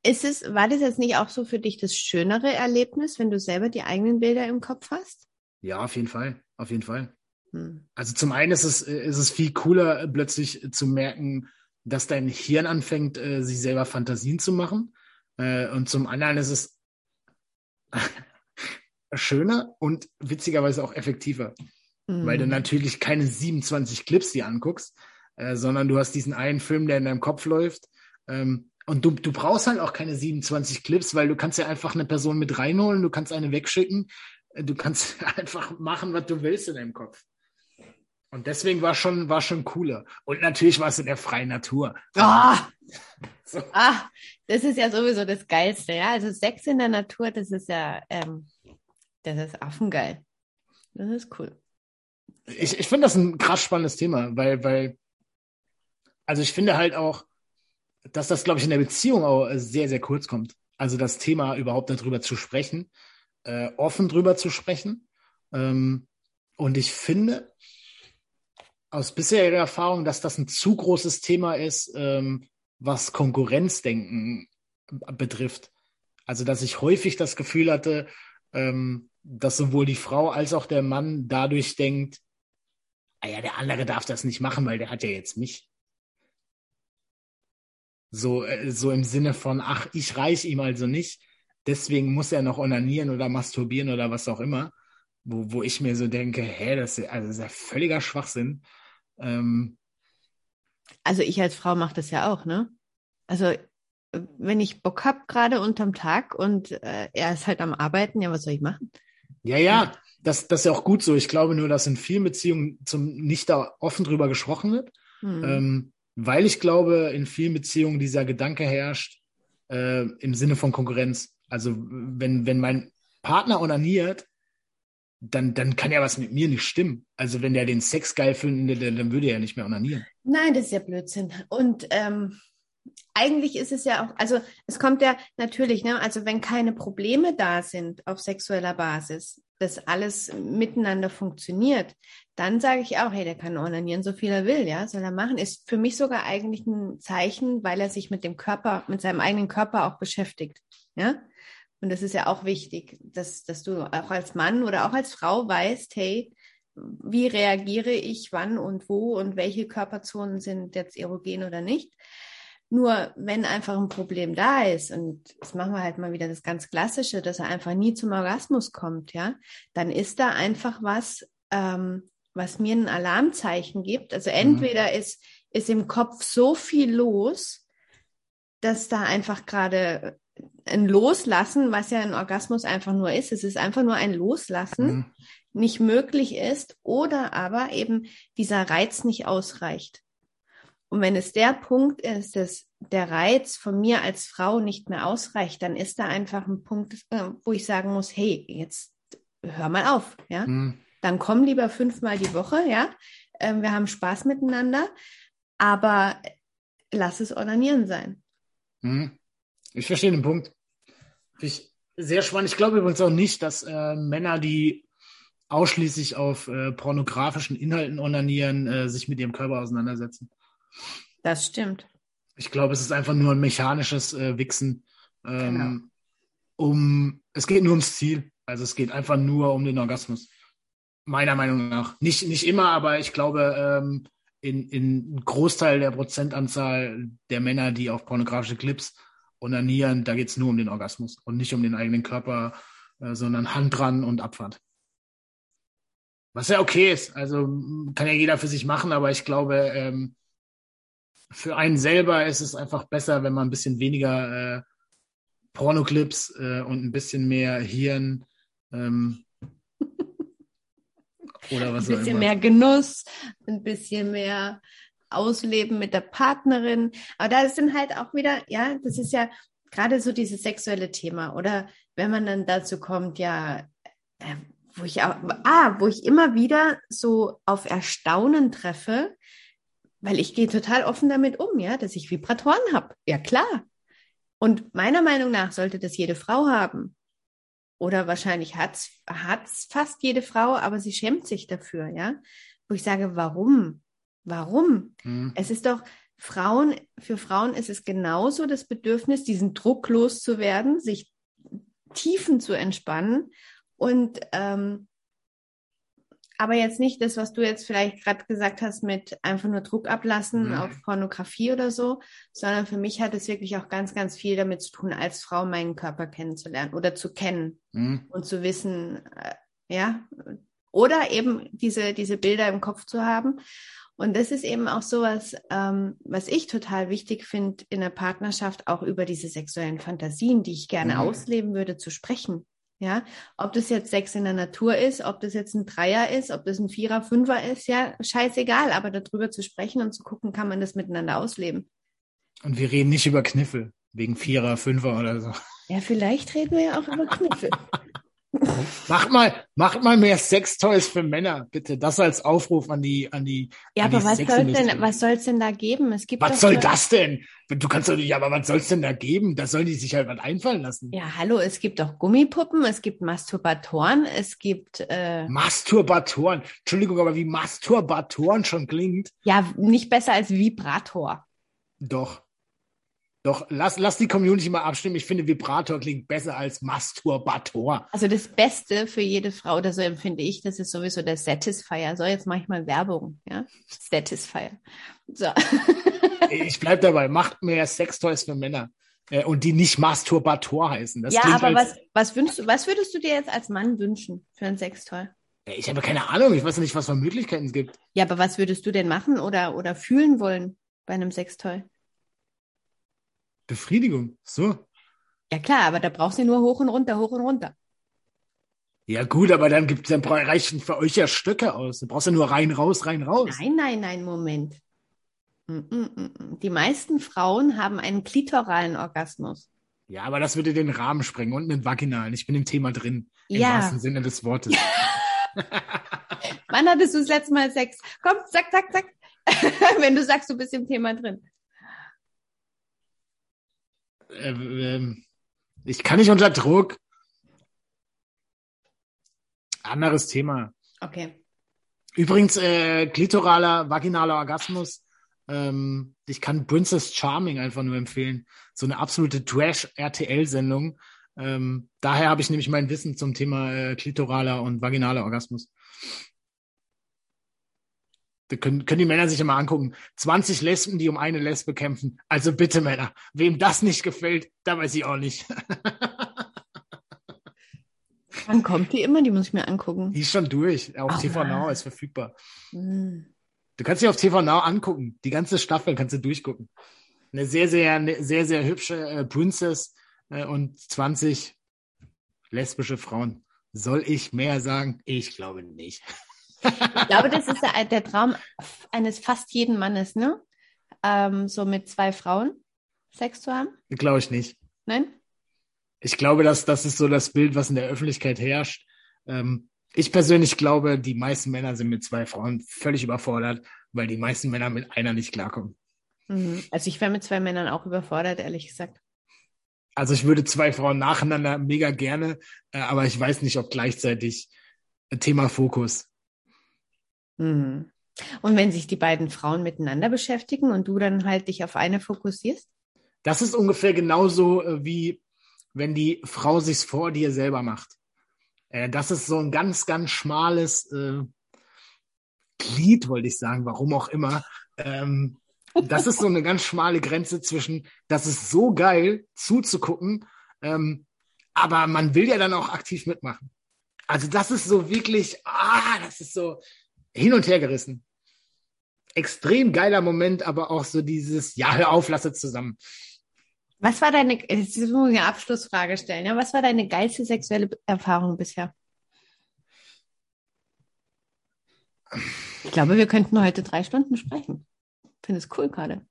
Ist es, war das jetzt nicht auch so für dich das schönere Erlebnis, wenn du selber die eigenen Bilder im Kopf hast? Ja, auf jeden Fall. Auf jeden Fall. Hm. Also zum einen ist es, ist es viel cooler, plötzlich zu merken, dass dein Hirn anfängt, äh, sich selber Fantasien zu machen. Äh, und zum anderen ist es schöner und witzigerweise auch effektiver. Mhm. Weil du natürlich keine 27 Clips dir anguckst, äh, sondern du hast diesen einen Film, der in deinem Kopf läuft. Ähm, und du, du brauchst halt auch keine 27 Clips, weil du kannst ja einfach eine Person mit reinholen, du kannst eine wegschicken, du kannst einfach machen, was du willst in deinem Kopf. Und deswegen war schon, war schon cooler. Und natürlich war es in der freien Natur. Ah, so. ah, das ist ja sowieso das Geilste, ja. Also Sex in der Natur, das ist ja, ähm, das ist affengeil. Das ist cool. Ich, ich finde das ein krass spannendes Thema, weil, weil, also ich finde halt auch, dass das, glaube ich, in der Beziehung auch sehr, sehr kurz kommt. Also das Thema überhaupt darüber zu sprechen, äh, offen drüber zu sprechen. Ähm, und ich finde aus bisheriger Erfahrung, dass das ein zu großes Thema ist, ähm, was Konkurrenzdenken betrifft. Also dass ich häufig das Gefühl hatte, ähm, dass sowohl die Frau als auch der Mann dadurch denkt, ah ja, der andere darf das nicht machen, weil der hat ja jetzt mich. So, äh, so im Sinne von, ach, ich reich ihm also nicht, deswegen muss er noch onanieren oder masturbieren oder was auch immer. Wo, wo ich mir so denke, hä, das ist, also das ist ja völliger Schwachsinn. Ähm, also ich als Frau mache das ja auch, ne? Also wenn ich Bock hab gerade unterm Tag und äh, er ist halt am Arbeiten, ja, was soll ich machen? Ja, ja, das, das ist ja auch gut so. Ich glaube nur, dass in vielen Beziehungen zum nicht da offen drüber gesprochen wird. Mhm. Ähm, weil ich glaube, in vielen Beziehungen dieser Gedanke herrscht, äh, im Sinne von Konkurrenz. Also wenn, wenn mein Partner onaniert, dann, dann kann ja was mit mir nicht stimmen. Also wenn der den Sex geil findet, dann würde er ja nicht mehr onanieren. Nein, das ist ja Blödsinn. Und ähm, eigentlich ist es ja auch, also es kommt ja natürlich, ne, also wenn keine Probleme da sind auf sexueller Basis, dass alles miteinander funktioniert, dann sage ich auch, hey, der kann onanieren, so viel er will, ja, soll er machen. Ist für mich sogar eigentlich ein Zeichen, weil er sich mit dem Körper, mit seinem eigenen Körper auch beschäftigt, ja. Und das ist ja auch wichtig, dass, dass du auch als Mann oder auch als Frau weißt, hey, wie reagiere ich wann und wo und welche Körperzonen sind jetzt erogen oder nicht. Nur wenn einfach ein Problem da ist, und das machen wir halt mal wieder das ganz Klassische, dass er einfach nie zum Orgasmus kommt, ja, dann ist da einfach was, ähm, was mir ein Alarmzeichen gibt. Also mhm. entweder mhm. ist, ist im Kopf so viel los, dass da einfach gerade ein Loslassen, was ja ein Orgasmus einfach nur ist, es ist einfach nur ein Loslassen, mhm. nicht möglich ist oder aber eben dieser Reiz nicht ausreicht. Und wenn es der Punkt ist, dass der Reiz von mir als Frau nicht mehr ausreicht, dann ist da einfach ein Punkt, äh, wo ich sagen muss, hey, jetzt hör mal auf, ja. Mhm. Dann komm lieber fünfmal die Woche, ja. Ähm, wir haben Spaß miteinander, aber lass es ordinieren sein. Mhm. Ich verstehe den Punkt. Ich, sehr spannend. Ich glaube übrigens auch nicht, dass äh, Männer, die ausschließlich auf äh, pornografischen Inhalten onanieren, äh, sich mit ihrem Körper auseinandersetzen. Das stimmt. Ich glaube, es ist einfach nur ein mechanisches äh, Wichsen. Ähm, genau. um, es geht nur ums Ziel. Also es geht einfach nur um den Orgasmus. Meiner Meinung nach. Nicht, nicht immer, aber ich glaube, ähm, in, in Großteil der Prozentanzahl der Männer, die auf pornografische Clips onanieren, da geht es nur um den Orgasmus und nicht um den eigenen Körper, äh, sondern Hand dran und Abfahrt. Was ja okay ist. Also kann ja jeder für sich machen, aber ich glaube, ähm, für einen selber ist es einfach besser, wenn man ein bisschen weniger äh, Pornoclips äh, und ein bisschen mehr Hirn ähm, oder was Ein bisschen mehr Genuss, ein bisschen mehr Ausleben mit der Partnerin. Aber da sind halt auch wieder, ja, das ist ja gerade so dieses sexuelle Thema. Oder wenn man dann dazu kommt, ja, äh, wo ich auch, ah, wo ich immer wieder so auf Erstaunen treffe, weil ich gehe total offen damit um, ja, dass ich Vibratoren habe. Ja, klar. Und meiner Meinung nach sollte das jede Frau haben. Oder wahrscheinlich hat's hat's fast jede Frau, aber sie schämt sich dafür, ja. Wo ich sage, warum? Warum? Mhm. Es ist doch, Frauen, für Frauen ist es genauso das Bedürfnis, diesen Druck loszuwerden, sich Tiefen zu entspannen und ähm, aber jetzt nicht das, was du jetzt vielleicht gerade gesagt hast, mit einfach nur Druck ablassen mhm. auf Pornografie oder so, sondern für mich hat es wirklich auch ganz, ganz viel damit zu tun, als Frau meinen Körper kennenzulernen oder zu kennen mhm. und zu wissen, äh, ja, oder eben diese, diese Bilder im Kopf zu haben. Und das ist eben auch sowas, ähm, was ich total wichtig finde in der Partnerschaft, auch über diese sexuellen Fantasien, die ich gerne mhm. ausleben würde, zu sprechen. Ja, ob das jetzt Sex in der Natur ist, ob das jetzt ein Dreier ist, ob das ein Vierer, Fünfer ist, ja, scheißegal, aber darüber zu sprechen und zu gucken, kann man das miteinander ausleben. Und wir reden nicht über Kniffel, wegen Vierer, Fünfer oder so. Ja, vielleicht reden wir ja auch über Kniffel. Macht mal, macht mal mehr Sextoys für Männer, bitte. Das als Aufruf an die, an die. Ja, an aber was soll denn, was soll's denn da geben? Es gibt was soll so das denn? Du kannst doch nicht, aber was soll's denn da geben? Da sollen die sich halt was einfallen lassen. Ja, hallo, es gibt doch Gummipuppen, es gibt Masturbatoren, es gibt, äh Masturbatoren. Entschuldigung, aber wie Masturbatoren schon klingt. Ja, nicht besser als Vibrator. Doch. Doch, lass, lass die Community mal abstimmen. Ich finde, Vibrator klingt besser als Masturbator. Also das Beste für jede Frau, oder so empfinde ich, das ist sowieso der Satisfier. So, jetzt mache ich mal Werbung, ja? Satisfier. So. ich bleib dabei. Macht mehr Sextoys für Männer. Äh, und die nicht Masturbator heißen. Das ja, aber was, was, wünschst du, was würdest du dir jetzt als Mann wünschen für ein Sextoy? Ich habe keine Ahnung. Ich weiß nicht, was für Möglichkeiten es gibt. Ja, aber was würdest du denn machen oder, oder fühlen wollen bei einem Sextoy? Befriedigung. So. Ja klar, aber da brauchst du nur hoch und runter, hoch und runter. Ja gut, aber dann gibt dann reichen für euch ja Stöcke aus. Du brauchst ja nur rein, raus, rein, raus. Nein, nein, nein, Moment. Mm, mm, mm, Die meisten Frauen haben einen klitoralen Orgasmus. Ja, aber das würde den Rahmen sprengen und einen vaginalen. Ich bin im Thema drin. Im ja. wahrsten Sinne des Wortes. Wann hattest du das letzte Mal Sex? Komm, zack, zack, zack. Wenn du sagst, du bist im Thema drin. Äh, ähm, ich kann nicht unter Druck. Anderes Thema. Okay. Übrigens, äh, klitoraler, vaginaler Orgasmus. Ähm, ich kann Princess Charming einfach nur empfehlen. So eine absolute Trash-RTL-Sendung. Ähm, daher habe ich nämlich mein Wissen zum Thema äh, klitoraler und vaginaler Orgasmus. Da können, können die Männer sich immer angucken. 20 Lesben, die um eine Lesbe kämpfen. Also bitte, Männer, wem das nicht gefällt, da weiß ich auch nicht. Wann kommt die immer? Die muss ich mir angucken. Die ist schon durch. Auf Ach, TV Mann. Now ist verfügbar. Hm. Du kannst dich auf TV Now angucken. Die ganze Staffel kannst du durchgucken. Eine sehr, sehr, eine sehr, sehr hübsche äh, Princess äh, und 20 lesbische Frauen. Soll ich mehr sagen? Ich glaube nicht. Ich glaube, das ist der, der Traum eines fast jeden Mannes, ne? Ähm, so mit zwei Frauen Sex zu haben. Glaube ich nicht. Nein? Ich glaube, dass das ist so das Bild, was in der Öffentlichkeit herrscht. Ähm, ich persönlich glaube, die meisten Männer sind mit zwei Frauen völlig überfordert, weil die meisten Männer mit einer nicht klarkommen. Mhm. Also ich wäre mit zwei Männern auch überfordert, ehrlich gesagt. Also ich würde zwei Frauen nacheinander mega gerne, äh, aber ich weiß nicht, ob gleichzeitig äh, Thema Fokus. Mhm. Und wenn sich die beiden Frauen miteinander beschäftigen und du dann halt dich auf eine fokussierst? Das ist ungefähr genauso äh, wie wenn die Frau sich's vor dir selber macht. Äh, das ist so ein ganz, ganz schmales äh, Glied, wollte ich sagen, warum auch immer. Ähm, das ist so eine ganz schmale Grenze zwischen, das ist so geil zuzugucken, ähm, aber man will ja dann auch aktiv mitmachen. Also das ist so wirklich, ah, das ist so hin und her gerissen. Extrem geiler Moment, aber auch so dieses, ja, hör auf, lass es zusammen. Was war deine, jetzt muss ich eine Abschlussfrage stellen, ja? Was war deine geilste sexuelle Erfahrung bisher? Ich glaube, wir könnten heute drei Stunden sprechen. Finde es cool gerade.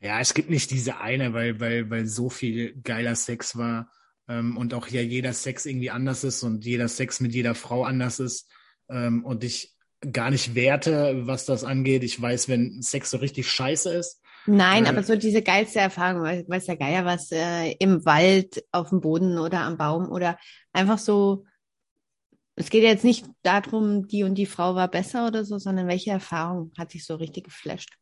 Ja, es gibt nicht diese eine, weil, weil, weil so viel geiler Sex war ähm, und auch ja jeder Sex irgendwie anders ist und jeder Sex mit jeder Frau anders ist ähm, und ich gar nicht werte, was das angeht. Ich weiß, wenn Sex so richtig scheiße ist. Nein, Äh, aber so diese geilste Erfahrung, weiß, der Geier was, äh, im Wald, auf dem Boden oder am Baum oder einfach so, es geht jetzt nicht darum, die und die Frau war besser oder so, sondern welche Erfahrung hat sich so richtig geflasht?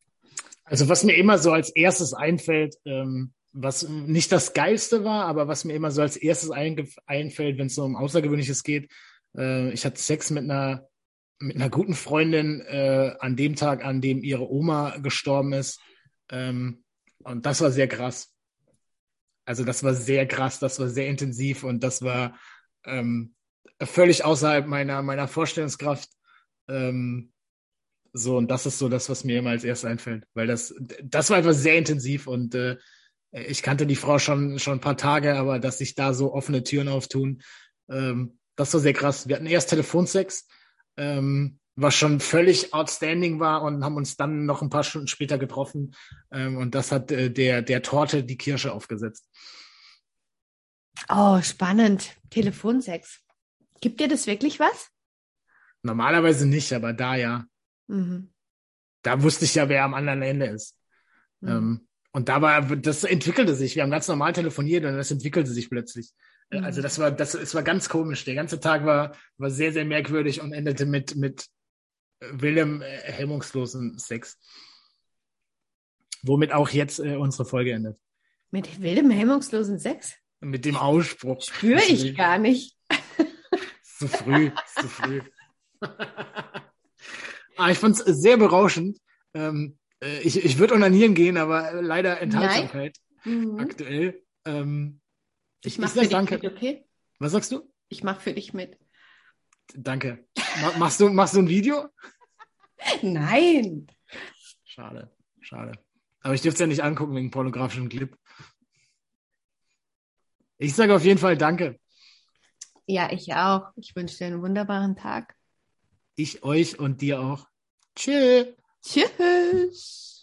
Also was mir immer so als erstes einfällt, ähm, was nicht das Geilste war, aber was mir immer so als erstes einfällt, wenn es so um Außergewöhnliches geht, äh, ich hatte Sex mit einer mit einer guten Freundin äh, an dem Tag, an dem ihre Oma gestorben ist. Ähm, und das war sehr krass. Also das war sehr krass, das war sehr intensiv und das war ähm, völlig außerhalb meiner meiner Vorstellungskraft. Ähm, so, und das ist so das, was mir immer als erstes einfällt, weil das, das war einfach sehr intensiv und äh, ich kannte die Frau schon, schon ein paar Tage, aber dass sich da so offene Türen auftun, ähm, das war sehr krass. Wir hatten erst Telefonsex, ähm, was schon völlig outstanding war und haben uns dann noch ein paar Stunden später getroffen ähm, und das hat äh, der, der Torte die Kirsche aufgesetzt. Oh, spannend. Telefonsex. Gibt dir das wirklich was? Normalerweise nicht, aber da ja. Mhm. Da wusste ich ja, wer am anderen Ende ist. Mhm. Ähm, und da war, das entwickelte sich. Wir haben ganz normal telefoniert und das entwickelte sich plötzlich. Äh, Mhm. Also das war, das, es war ganz komisch. Der ganze Tag war, war sehr, sehr merkwürdig und endete mit, mit Willem äh, hemmungslosen Sex. Womit auch jetzt äh, unsere Folge endet. Mit wildem, hemmungslosen Sex? Mit dem Ausspruch. Spüre ich gar nicht. Zu früh, zu früh. ah, ich fand's sehr berauschend. Ähm, äh, ich ich würde onanieren gehen, aber leider Enthaltsamkeit Mhm. aktuell. Ähm, Ich ich, mache für dich danke. mit, okay? Was sagst du? Ich mache für dich mit. Danke. Ma machst, du, machst du ein Video? Nein. Schade, schade. Aber ich dürfte es ja nicht angucken wegen pornografischem Clip. Ich sage auf jeden Fall Danke. Ja, ich auch. Ich wünsche dir einen wunderbaren Tag. Ich euch und dir auch. Tschüss. Tschüss.